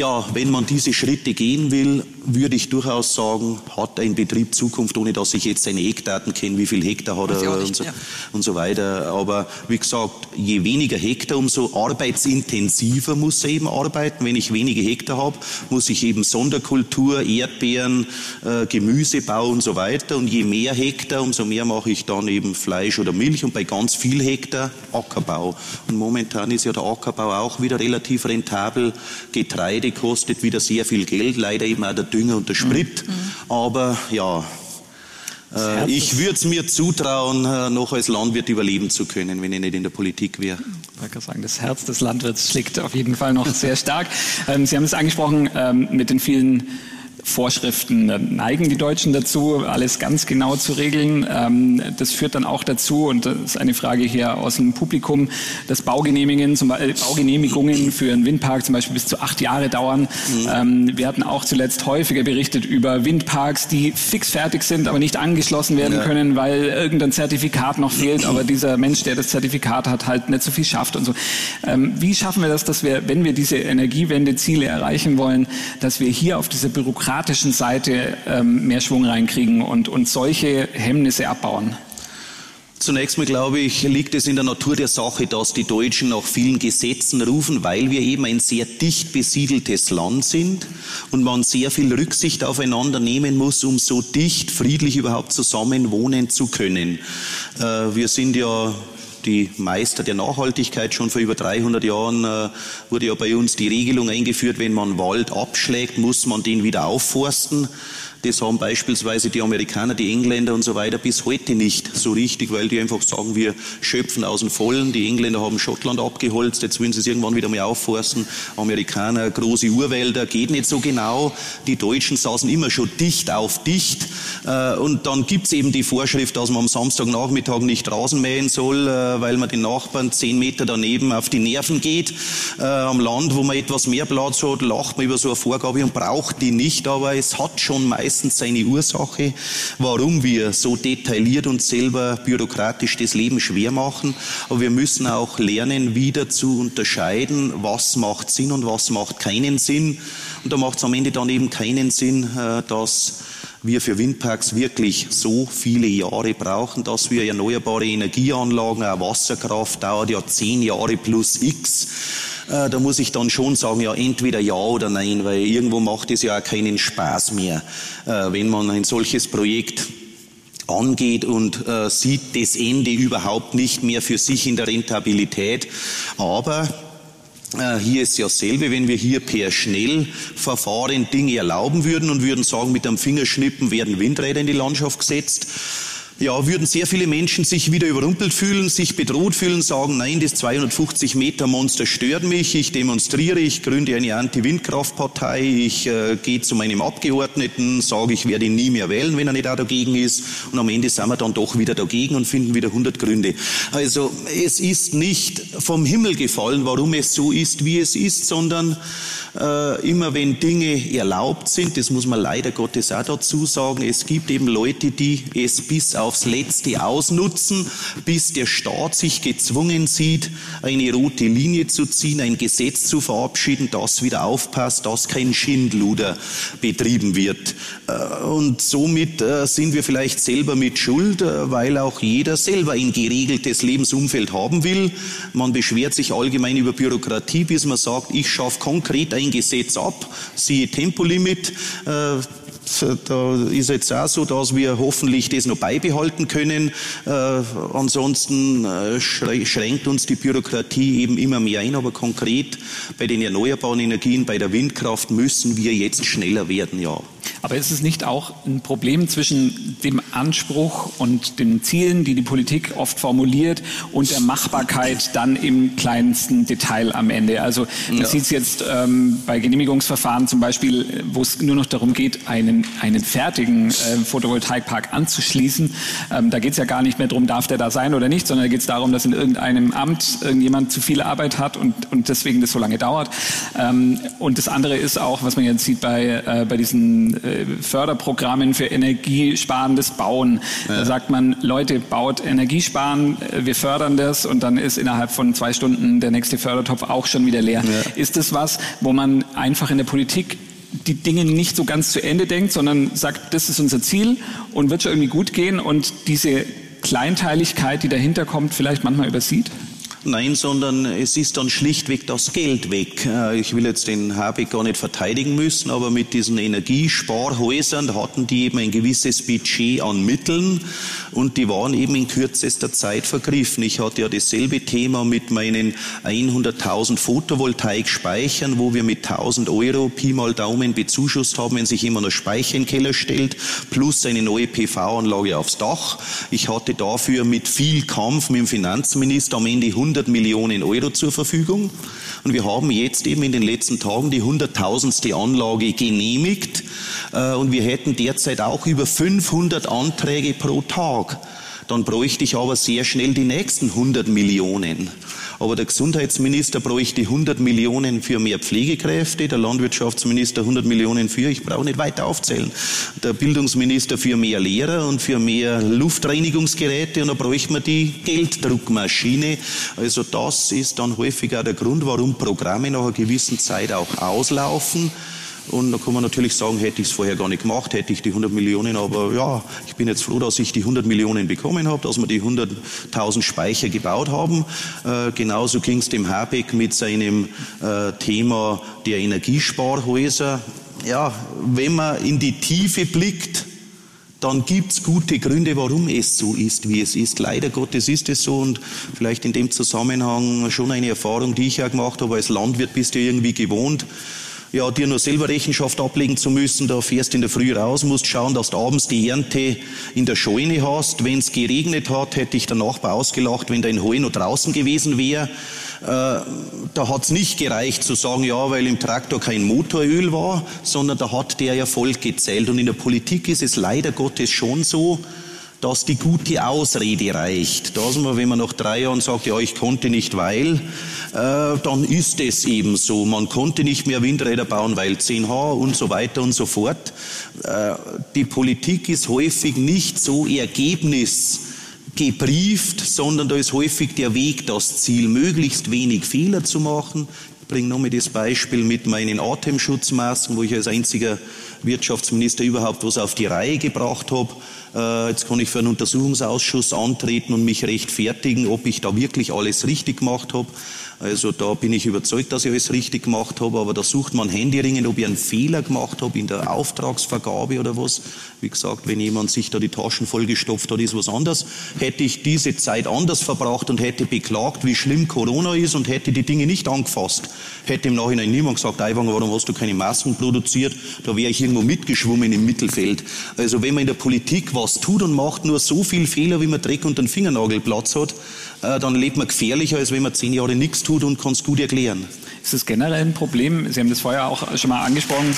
ja, wenn man diese Schritte gehen will, würde ich durchaus sagen, hat ein Betrieb Zukunft, ohne dass ich jetzt seine Eckdaten kenne, wie viel Hektar hat er und so, und so weiter. Aber wie gesagt, je weniger Hektar, umso arbeitsintensiver muss er eben arbeiten. Wenn ich wenige Hektar habe, muss ich eben Sonderkultur, Erdbeeren, äh, Gemüsebau und so weiter. Und je mehr Hektar, umso mehr mache ich dann eben Fleisch oder Milch und bei ganz viel Hektar Ackerbau. Und momentan ist ja der Ackerbau auch wieder relativ rentabel. Getreide kostet wieder sehr viel Geld, leider eben auch der Dünger und der Sprit. Mhm. Aber ja, äh, ich würde es mir zutrauen, äh, noch als Landwirt überleben zu können, wenn ich nicht in der Politik wäre. Ich kann sagen, das Herz des Landwirts schlägt auf jeden Fall noch sehr stark. Ähm, Sie haben es angesprochen ähm, mit den vielen Vorschriften neigen die Deutschen dazu, alles ganz genau zu regeln. Ähm, das führt dann auch dazu, und das ist eine Frage hier aus dem Publikum, dass Baugenehmigungen, zum Beispiel, Baugenehmigungen für einen Windpark zum Beispiel bis zu acht Jahre dauern. Mhm. Wir hatten auch zuletzt häufiger berichtet über Windparks, die fix fertig sind, aber nicht angeschlossen werden ja. können, weil irgendein Zertifikat noch fehlt, aber dieser Mensch, der das Zertifikat hat, halt nicht so viel schafft und so. Ähm, wie schaffen wir das, dass wir, wenn wir diese Energiewende-Ziele erreichen wollen, dass wir hier auf diese Bürokratie demokratischen Seite ähm, mehr Schwung reinkriegen und, und solche Hemmnisse abbauen? Zunächst mal glaube ich, liegt es in der Natur der Sache, dass die Deutschen nach vielen Gesetzen rufen, weil wir eben ein sehr dicht besiedeltes Land sind und man sehr viel Rücksicht aufeinander nehmen muss, um so dicht, friedlich überhaupt zusammen wohnen zu können. Äh, wir sind ja die Meister der Nachhaltigkeit. Schon vor über 300 Jahren äh, wurde ja bei uns die Regelung eingeführt, wenn man Wald abschlägt, muss man den wieder aufforsten. Das haben beispielsweise die Amerikaner, die Engländer und so weiter bis heute nicht so richtig, weil die einfach sagen, wir schöpfen aus dem Vollen. Die Engländer haben Schottland abgeholzt, jetzt wollen sie es irgendwann wieder mal aufforsten. Amerikaner, große Urwälder, geht nicht so genau. Die Deutschen saßen immer schon dicht auf dicht. Äh, und dann gibt's eben die Vorschrift, dass man am Samstagnachmittag nicht Rasen mähen soll, äh, weil man den Nachbarn zehn Meter daneben auf die Nerven geht. Äh, am Land, wo man etwas mehr Platz hat, lacht man über so eine Vorgabe und braucht die nicht, aber es hat schon meist meistens seine Ursache, warum wir so detailliert und selber bürokratisch das Leben schwer machen. Aber wir müssen auch lernen, wieder zu unterscheiden, was macht Sinn und was macht keinen Sinn. Und da macht es am Ende dann eben keinen Sinn, äh, dass wir für Windparks wirklich so viele Jahre brauchen, dass wir erneuerbare Energieanlagen, auch Wasserkraft dauert ja zehn Jahre plus X da muss ich dann schon sagen, ja, entweder ja oder nein, weil irgendwo macht es ja auch keinen Spaß mehr, äh, wenn man ein solches Projekt angeht und äh, sieht das Ende überhaupt nicht mehr für sich in der Rentabilität. Aber äh, hier ist ja dasselbe, wenn wir hier per Schnellverfahren Dinge erlauben würden und würden sagen, mit einem Fingerschnippen werden Windräder in die Landschaft gesetzt ja, würden sehr viele Menschen sich wieder überrumpelt fühlen, sich bedroht fühlen, sagen, nein, das 250 Meter Monster stört mich, ich demonstriere, ich gründe eine Anti-Windkraftpartei, ich äh, gehe zu meinem Abgeordneten, sage, ich werde ihn nie mehr wählen, wenn er nicht auch dagegen ist und am Ende sind wir dann doch wieder dagegen und finden wieder 100 Gründe. Also es ist nicht vom Himmel gefallen, warum es so ist, wie es ist, sondern äh, immer wenn Dinge erlaubt sind, das muss man leider Gottes auch dazu sagen, es gibt eben Leute, die es bis aufs Letzte ausnutzen, bis der Staat sich gezwungen sieht, eine rote Linie zu ziehen, ein Gesetz zu verabschieden, das wieder aufpasst, dass kein Schindluder betrieben wird. Äh, und somit äh, sind wir vielleicht selber mit Schuld, weil auch jeder selber ein geregeltes Lebensumfeld haben will. Man beschwert sich allgemein über Bürokratie, bis man sagt, ich schaffe konkret ein Gesetz ab, siehe Tempolimit. Äh, da ist jetzt auch so, dass wir hoffentlich das noch beibehalten können. Äh, ansonsten äh, schränkt uns die Bürokratie eben immer mehr ein. Aber konkret bei den erneuerbaren Energien, bei der Windkraft müssen wir jetzt schneller werden, ja. Aber ist es nicht auch ein Problem zwischen dem Anspruch und den Zielen, die die Politik oft formuliert, und der Machbarkeit dann im kleinsten Detail am Ende? Also man ja. sieht es jetzt ähm, bei Genehmigungsverfahren zum Beispiel, wo es nur noch darum geht, einen, einen fertigen äh, Photovoltaikpark anzuschließen. Ähm, da geht es ja gar nicht mehr darum, darf der da sein oder nicht, sondern da geht es darum, dass in irgendeinem Amt irgendjemand zu viel Arbeit hat und, und deswegen das so lange dauert. Ähm, und das andere ist auch, was man jetzt sieht bei, äh, bei diesen äh, Förderprogrammen für energiesparendes Bauen. Ja. Da sagt man, Leute, baut Energiesparen, äh, wir fördern das und dann ist innerhalb von zwei Stunden der nächste Fördertopf auch schon wieder leer. Ja. Ist das was, wo man einfach in der Politik die Dinge nicht so ganz zu Ende denkt, sondern sagt, das ist unser Ziel und wird schon irgendwie gut gehen und diese Kleinteiligkeit, die dahinter kommt, vielleicht manchmal übersieht? Nein, sondern es ist dann schlichtweg das Geld weg. Äh, ich will jetzt den Habeck gar nicht verteidigen müssen, aber mit diesen Energiesparhäusern hatten die eben ein gewisses Budget an Mitteln und die waren eben in kürzester Zeit vergriffen. Ich hatte ja dasselbe Thema mit meinen 100.000 Photovoltaik-Speichern, wo wir mit 1.000 Euro Pi mal Daumen bezuschusst haben, wenn sich jemand einen Speicher in den Keller stellt, plus eine neue PV-Anlage aufs Dach. Ich hatte dafür mit viel Kampf mit dem Finanzminister am Ende 100 100 Millionen Euro zur Verfügung. Und wir haben jetzt eben in den letzten Tagen die hunderttausendste Anlage genehmigt. Äh, und wir hätten derzeit auch über 500 Anträge pro Tag. Dann bräuchte ich aber sehr schnell die nächsten 100 Millionen. Aber der Gesundheitsminister bräuchte 100 Millionen für mehr Pflegekräfte, der Landwirtschaftsminister 100 Millionen für, ich brauche nicht weiter aufzählen, der Bildungsminister für mehr Lehrer und für mehr Luftreinigungsgeräte und da bräuchte man die Gelddruckmaschine. Also das ist dann häufig auch der Grund, warum Programme nach einer gewissen Zeit auch auslaufen Und da kann man natürlich sagen, hätte ich es vorher gar nicht gemacht, hätte ich die 100 Millionen, aber ja, ich bin jetzt froh, dass ich die 100 Millionen bekommen habe, dass wir die 100.000 Speicher gebaut haben. Äh, genauso ging es dem Habeck mit seinem äh, Thema der Energiesparhäuser. Ja, wenn man in die Tiefe blickt, dann gibt es gute Gründe, warum es so ist, wie es ist. Leider Gottes ist es so und vielleicht in dem Zusammenhang schon eine Erfahrung, die ich ja gemacht habe. Als Landwirt bist du irgendwie gewohnt, ja, dir nur selber Rechenschaft ablegen zu müssen. Da fährst in der Früh raus, musst schauen, dass du abends die Ernte in der Scheune hast. Wenn es geregnet hat, hätte ich der Nachbar ausgelacht, wenn dein Heu noch draußen gewesen wäre. Äh, da hat es nicht gereicht zu sagen, ja, weil im Traktor kein Motoröl war, sondern da hat der Erfolg gezählt. Und in der Politik ist es leider Gottes schon so, dass die gute Ausrede reicht. Dass man, wenn man nach drei Jahren sagt, ja, ich konnte nicht, weil, äh, dann ist es eben so. Man konnte nicht mehr Windräder bauen, weil 10H und so weiter und so fort. Äh, die Politik ist häufig nicht so Ergebnis gebrieft, sondern da ist häufig der Weg das Ziel, möglichst wenig Fehler zu machen. Ich bringe nochmal das Beispiel mit meinen Atemschutzmasken, wo ich als einziger Wirtschaftsminister überhaupt was auf die Reihe gebracht habe. Äh, jetzt kann ich für einen Untersuchungsausschuss antreten und mich rechtfertigen, ob ich da wirklich alles richtig gemacht habe. Also da bin ich überzeugt, dass ich alles richtig gemacht habe, aber da sucht man Handyringen, ob ich einen Fehler gemacht habe in der Auftragsvergabe oder was. Wie gesagt, wenn jemand sich da die Taschen vollgestopft hat, ist was anderes. Hätte ich diese Zeit anders verbracht und hätte beklagt, wie schlimm Corona ist und hätte die Dinge nicht angefasst, hätte im Nachhinein niemand gesagt, Aiwanger, warum hast du keine Masken produziert? Da wäre ich irgendwo mitgeschwommen im Mittelfeld. Also wenn man in der Politik was tut und macht nur so viel Fehler, wie man Dreck unter den Fingernagel Platz hat, äh, dann lebt man gefährlicher, als wenn man zehn Jahre nichts tut und kann es gut erklären. Ist das generell ein Problem? Sie haben das vorher auch schon mal angesprochen.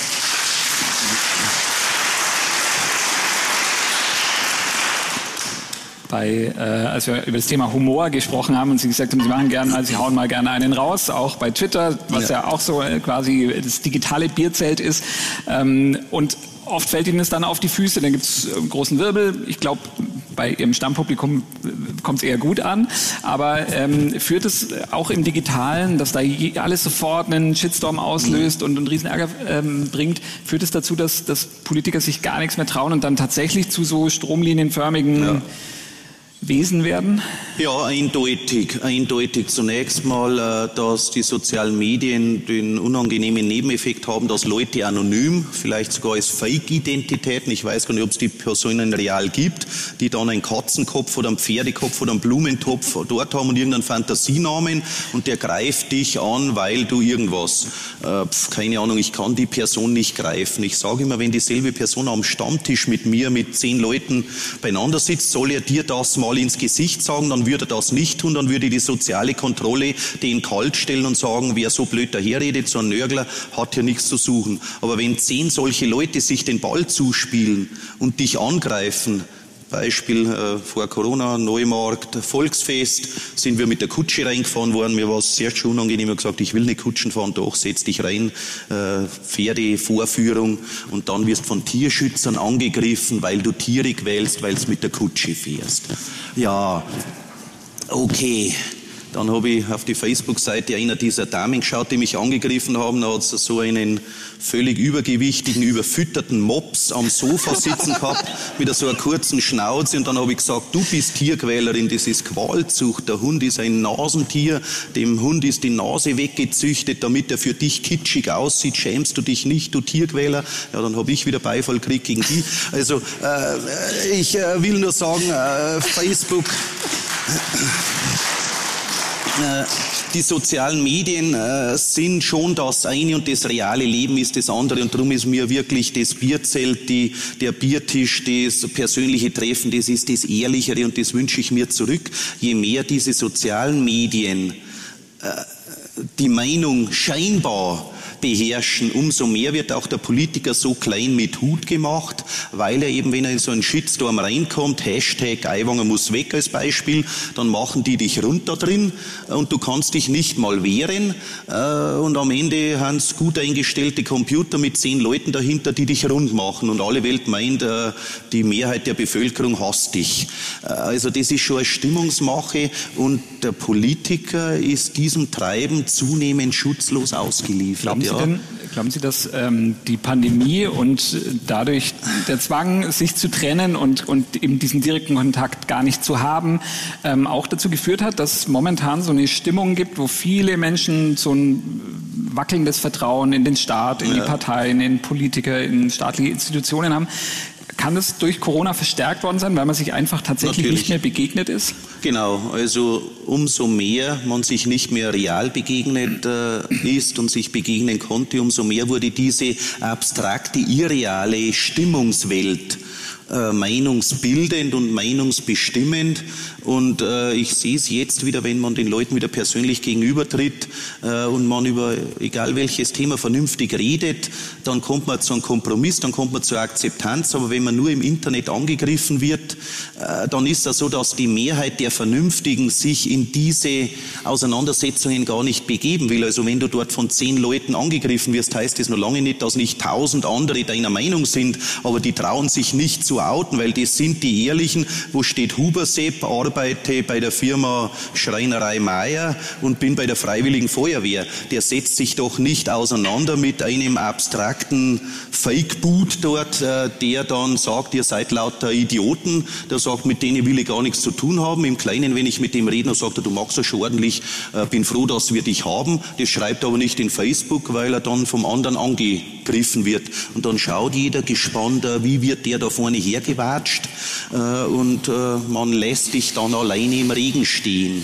Bei, äh, als wir über das Thema Humor gesprochen haben und Sie gesagt haben, Sie machen gerne, also Sie hauen mal gerne einen raus, auch bei Twitter, was ja, ja auch so äh, quasi das digitale Bierzelt ist. Ähm, und oft fällt Ihnen es dann auf die Füße, dann gibt es einen großen Wirbel. Ich glaube, bei Ihrem Stammpublikum kommt es eher gut an. Aber ähm, führt es auch im Digitalen, dass da alles sofort einen Shitstorm auslöst mhm. und einen riesen Ärger ähm, bringt, führt es dazu, dass, dass Politiker sich gar nichts mehr trauen und dann tatsächlich zu so stromlinienförmigen ja. Wesen werden? Ja, eindeutig. Eindeutig. Zunächst mal, äh, dass die sozialen Medien den unangenehmen Nebeneffekt haben, dass Leute anonym, vielleicht sogar als Fake-Identitäten, ich weiß gar nicht, ob es die Personen real gibt, die dann einen Katzenkopf oder einen Pferdekopf oder einen Blumentopf dort haben und irgendeinen Fantasienamen und der greift dich an, weil du irgendwas, äh, keine Ahnung, ich kann die Person nicht greifen. Ich sage immer, wenn dieselbe Person am Stammtisch mit mir, mit zehn Leuten beieinander sitzt, soll er dir das mal mal ins Gesicht sagen, dann würde er das nicht tun, dann würde die soziale Kontrolle den kalt stellen und sagen, wer so blöd daherredet, so ein Nörgler, hat hier nichts zu suchen. Aber wenn zehn solche Leute sich den Ball zuspielen und dich angreifen, Beispiel äh, vor Corona, Neumarkt, Volksfest, sind wir mit der Kutsche reingefahren worden. Mir war es sehr schön unangenehm. Ich gesagt, ich will nicht Kutschen fahren, doch, setz dich rein. Äh, Pferdevorführung und dann wirst von Tierschützern angegriffen, weil du Tiere quälst, weil du mit der Kutsche fährst. Ja, okay. Dann habe ich auf die Facebook-Seite einer dieser Damen geschaut, die mich angegriffen haben. Da hat es so einen völlig übergewichtigen, überfütterten Mops am Sofa sitzen gehabt, mit so einer kurzen Schnauze. Und dann habe ich gesagt, du bist Tierquälerin, das ist Qualzucht. Der Hund ist ein Nasentier, dem Hund ist die Nase weggezüchtet, damit er für dich kitschig aussieht. Schämst du dich nicht, du Tierquäler? Ja, dann habe ich wieder Beifall gekriegt gegen die. Also, äh, ich äh, will nur sagen, äh, Facebook die sozialen Medien äh, sind schon das eine und das reale Leben ist das andere. Und darum ist mir wirklich das Bierzelt, die, der Biertisch, das persönliche Treffen, das ist das Ehrlichere und das wünsche ich mir zurück. Je mehr diese sozialen Medien äh, die Meinung scheinbar beherrschen, umso mehr wird auch der Politiker so klein mit Hut gemacht, weil er eben, wenn er in so einen Shitstorm reinkommt, Hashtag Aiwanger muss weg als Beispiel, dann machen die dich runter drin und du kannst dich nicht mal wehren. Äh, und am Ende haben es gut eingestellte Computer mit zehn Leuten dahinter, die dich rund machen. Und alle Welt meint, äh, die Mehrheit der Bevölkerung hasst dich. Äh, also das ist schon eine Stimmungsmache. Und der Politiker ist diesem Treiben zunehmend schutzlos ausgeliefert. Glauben Sie, Sie denn, glauben Sie, dass ähm, die Pandemie und dadurch der Zwang, sich zu trennen und, und eben diesen direkten Kontakt gar nicht zu haben, ähm, auch dazu geführt hat, dass momentan so eine Stimmung gibt, wo viele Menschen so ein wackelndes Vertrauen in den Staat, in ja. die Parteien, in Politiker, in staatliche Institutionen haben? Kann das durch Corona verstärkt worden sein, weil man sich einfach tatsächlich Natürlich. nicht mehr begegnet ist? Genau, also umso mehr man sich nicht mehr real begegnet äh, ist und sich begegnen konnte, umso mehr wurde diese abstrakte, irreale Stimmungswelt äh, meinungsbildend und meinungsbestimmend. Und äh, ich sehe es jetzt wieder, wenn man den Leuten wieder persönlich gegenübertritt äh, und man über egal welches Thema vernünftig redet, dann kommt man zu einem Kompromiss, dann kommt man zur Akzeptanz. Aber wenn man nur im Internet angegriffen wird, äh, dann ist das so, dass die Mehrheit der Vernünftigen sich in diese Auseinandersetzungen gar nicht begeben will. Also wenn du dort von zehn Leuten angegriffen wirst, heißt das noch lange nicht, dass nicht tausend andere deiner Meinung sind, aber die trauen sich nicht zu outen, weil das sind die Ehrlichen. Wo steht Hubersepp? Arbeite bei der Firma Schreinerei Meier und bin bei der Freiwilligen Feuerwehr. Der setzt sich doch nicht auseinander mit einem abstrakten Fake-Boot dort, äh, der dann sagt, ihr seid lauter Idioten. Der sagt, mit denen will ich gar nichts zu tun haben. Im Kleinen, wenn ich mit dem rede, sagt er, du magst das schon ordentlich, äh, bin froh, dass wir dich haben. Das schreibt er aber nicht in Facebook, weil er dann vom anderen angegriffen wird. Und dann schaut jeder gespannt, äh, wie wird der da vorne her hergewatscht äh, und äh, man lässt dich dann alleine im Regen stehen.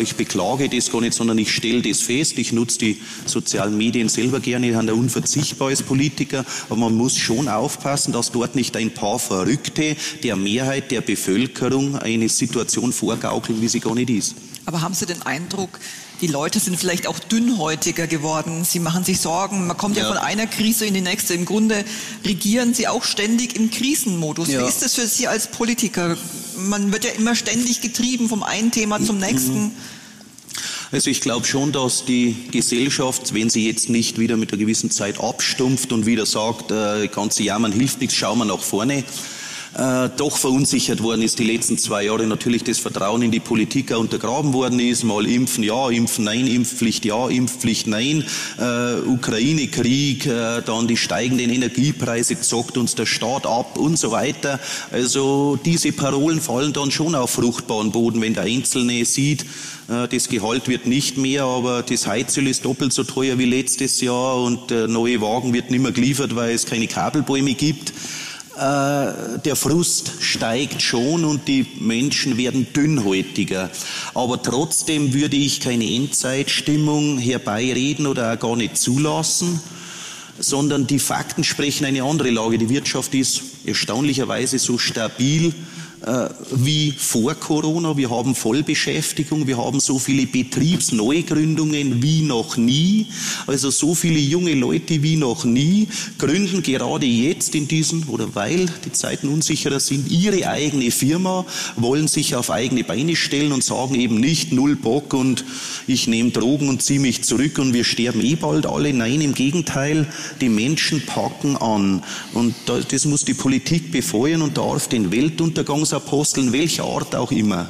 Ich beklage das gar nicht, sondern ich stelle das fest. Ich nutze die sozialen Medien selber gerne, ich bin da unverzichtbar als Politiker, aber man muss schon aufpassen, dass dort nicht ein paar Verrückte der Mehrheit der Bevölkerung eine Situation vorgaukeln, wie sie gar nicht ist. Aber haben Sie den Eindruck, die Leute sind vielleicht auch dünnhäutiger geworden. Sie machen sich Sorgen. Man kommt ja, ja von einer Krise in die nächste. Im Grunde regieren Sie auch ständig im Krisenmodus. Ja. Wie ist das für Sie als Politiker? Man wird ja immer ständig getrieben vom einen Thema zum nächsten. Also ich glaube schon, dass die Gesellschaft, wenn sie jetzt nicht wieder mit einer gewissen Zeit abstumpft und wieder sagt, äh, ganze Jammern hilft nichts, schauen wir nach vorne, äh, doch verunsichert worden ist die letzten zwei Jahre. Natürlich das Vertrauen in die Politik auch untergraben worden ist. Mal impfen, ja, impfen, nein, Impfpflicht, ja, Impfpflicht, nein. Äh, Ukraine-Krieg, äh, dann die steigenden Energiepreise zockt uns der Staat ab und so weiter. Also diese Parolen fallen dann schon auf fruchtbaren Boden, wenn der Einzelne sieht, äh, das Gehalt wird nicht mehr, aber das Heizöl ist doppelt so teuer wie letztes Jahr und der neue Wagen wird nicht mehr geliefert, weil es keine Kabelbäume gibt. Äh, der Frust steigt schon und die Menschen werden dünnhäutiger. Aber trotzdem würde ich keine Endzeitstimmung herbeireden oder auch gar nicht zulassen, sondern die Fakten sprechen eine andere Lage. Die Wirtschaft ist erstaunlicherweise so stabil, wie vor Corona. Wir haben Vollbeschäftigung, wir haben so viele Betriebsneugründungen wie noch nie. Also so viele junge Leute wie noch nie gründen gerade jetzt in diesen oder weil die Zeiten unsicherer sind, ihre eigene Firma, wollen sich auf eigene Beine stellen und sagen eben nicht null Bock und ich nehme Drogen und ziehe mich zurück und wir sterben eh bald alle. Nein, im Gegenteil, die Menschen packen an. Und das muss die Politik befeuern und darf den Weltuntergang Aposteln, welcher Art auch immer.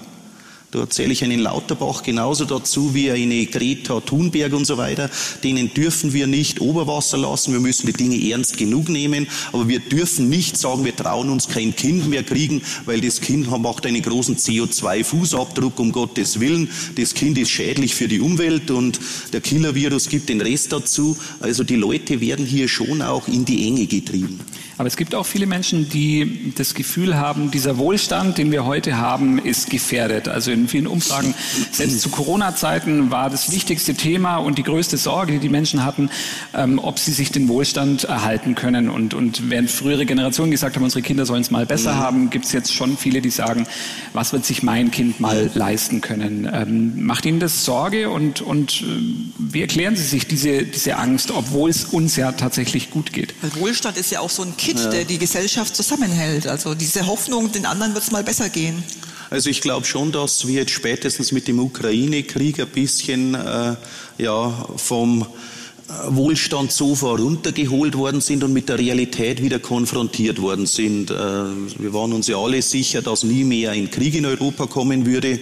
Da erzähle ich einen Lauterbach genauso dazu wie eine Greta Thunberg und so weiter. Denen dürfen wir nicht Oberwasser lassen. Wir müssen die Dinge ernst genug nehmen. Aber wir dürfen nicht sagen, wir trauen uns kein Kind mehr kriegen, weil das Kind macht einen großen CO2-Fußabdruck, um Gottes Willen. Das Kind ist schädlich für die Umwelt und der Killer-Virus gibt den Rest dazu. Also die Leute werden hier schon auch in die Enge getrieben. Aber es gibt auch viele Menschen, die das Gefühl haben, dieser Wohlstand, den wir heute haben, ist gefährdet. Also in vielen Umfragen, selbst zu Corona-Zeiten war das wichtigste Thema und die größte Sorge, die die Menschen hatten, ähm, ob sie sich den Wohlstand erhalten können. Und, und während frühere Generationen gesagt haben, unsere Kinder sollen es mal besser mhm. haben, gibt es jetzt schon viele, die sagen, was wird sich mein Kind mal leisten können? Ähm, macht Ihnen das Sorge und, und äh, wie erklären Sie sich diese, diese Angst, obwohl es uns ja tatsächlich gut geht? Weil Wohlstand ist ja auch so ein Kit, ja. der die Gesellschaft zusammenhält. Also diese Hoffnung, den anderen wird es mal besser gehen. Also ich glaube schon, dass wir jetzt spätestens mit dem Ukraine-Krieg ein bisschen äh, ja, vom äh, Wohlstandssofa runtergeholt worden sind und mit der Realität wieder konfrontiert worden sind. Äh, wir waren uns ja alle sicher, dass nie mehr ein Krieg in Europa kommen würde.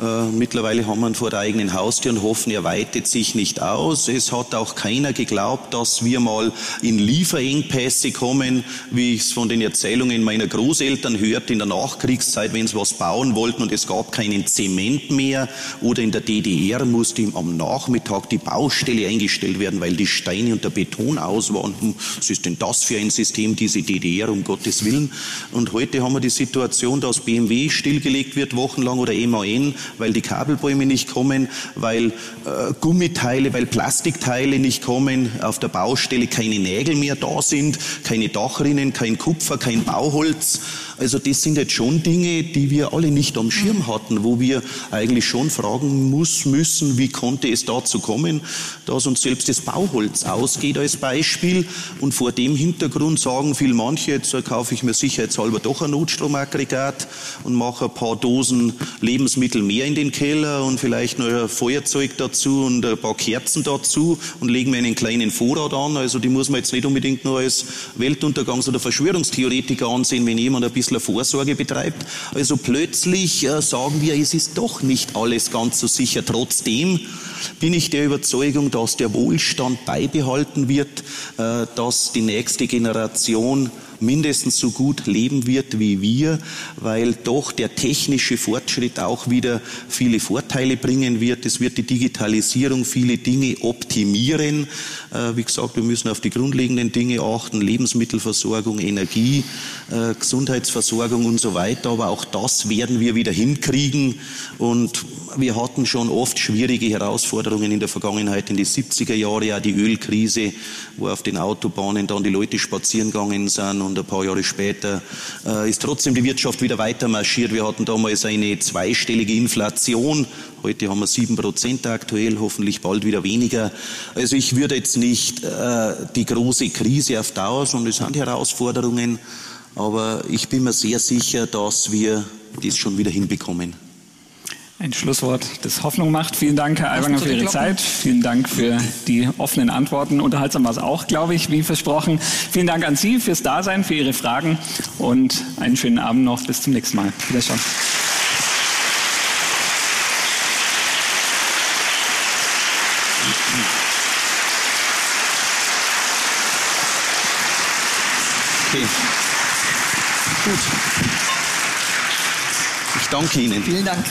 Äh, mittlerweile haben wir ihn vor der eigenen Haustür und hoffen, er weitet sich nicht aus. Es hat auch keiner geglaubt, dass wir mal in Lieferengpässe kommen, wie ich es von den Erzählungen meiner Großeltern hörte in der Nachkriegszeit, wenn sie was bauen wollten und es gab keinen Zement mehr oder in der DDR musste am Nachmittag die Baustelle eingestellt werden, weil die Steine und der Beton aus waren. Was ist denn das für ein System, diese DDR, um Gottes Willen? Und heute haben wir die Situation, dass BMW stillgelegt wird, wochenlang oder MAN, weil die Kabelbäume nicht kommen, weil äh, Gummiteile, weil Plastikteile nicht kommen, auf der Baustelle keine Nägel mehr da sind, keine Dachrinnen, kein Kupfer, kein Bauholz. Also das sind jetzt schon Dinge, die wir alle nicht am Schirm hatten, wo wir eigentlich schon fragen muss, müssen, wie konnte es dazu kommen, dass uns selbst das Bauholz ausgeht als Beispiel. Und vor dem Hintergrund sagen viel manche, jetzt kaufe ich mir sicherheitshalber doch ein Notstromaggregat und mache ein paar Dosen Lebensmittel mehr in den Keller und vielleicht noch ein Feuerzeug dazu und ein paar Kerzen dazu und legen mir einen kleinen Vorrat an. Also die muss man jetzt nicht unbedingt nur als Weltuntergangs- oder Verschwörungstheoretiker ansehen, wenn jemand ein bisschen bisschen Vorsorge betreibt. Also plötzlich äh, sagen wir, es ist doch nicht alles ganz so sicher. Trotzdem bin ich der Überzeugung, dass der Wohlstand beibehalten wird, äh, dass die nächste Generation mindestens so gut leben wird wie wir, weil doch der technische Fortschritt auch wieder viele Vorteile bringen wird. Es wird die Digitalisierung viele Dinge optimieren. Äh, wie gesagt, wir müssen auf die grundlegenden Dinge achten, Lebensmittelversorgung, Energie, äh, Gesundheitsversorgung und so weiter. Aber auch das werden wir wieder hinkriegen. Und wir hatten schon oft schwierige Herausforderungen in der Vergangenheit, in die 70er Jahre, ja die Ölkrise, wo auf den Autobahnen dann die Leute spazieren gegangen sind und ein paar Jahre später äh, ist trotzdem die Wirtschaft wieder weiter marschiert. Wir hatten damals eine zweistellige Inflation. Heute haben wir sieben Prozent aktuell, hoffentlich bald wieder weniger. Also ich würde jetzt nicht äh, die große Krise auf Dauer, sondern es sind Herausforderungen. Aber ich bin mir sehr sicher, dass wir das schon wieder hinbekommen ein Schlusswort, das Hoffnung macht. Vielen Dank, Herr Aiwanger, für Ihre Zeit. Vielen Dank für die offenen Antworten. Unterhaltsam war es auch, glaube ich, wie versprochen. Vielen Dank an Sie fürs Dasein, für Ihre Fragen und einen schönen Abend noch. Bis zum nächsten Mal. Wiederschauen. Okay. Gut. Ich danke Ihnen. Vielen Dank.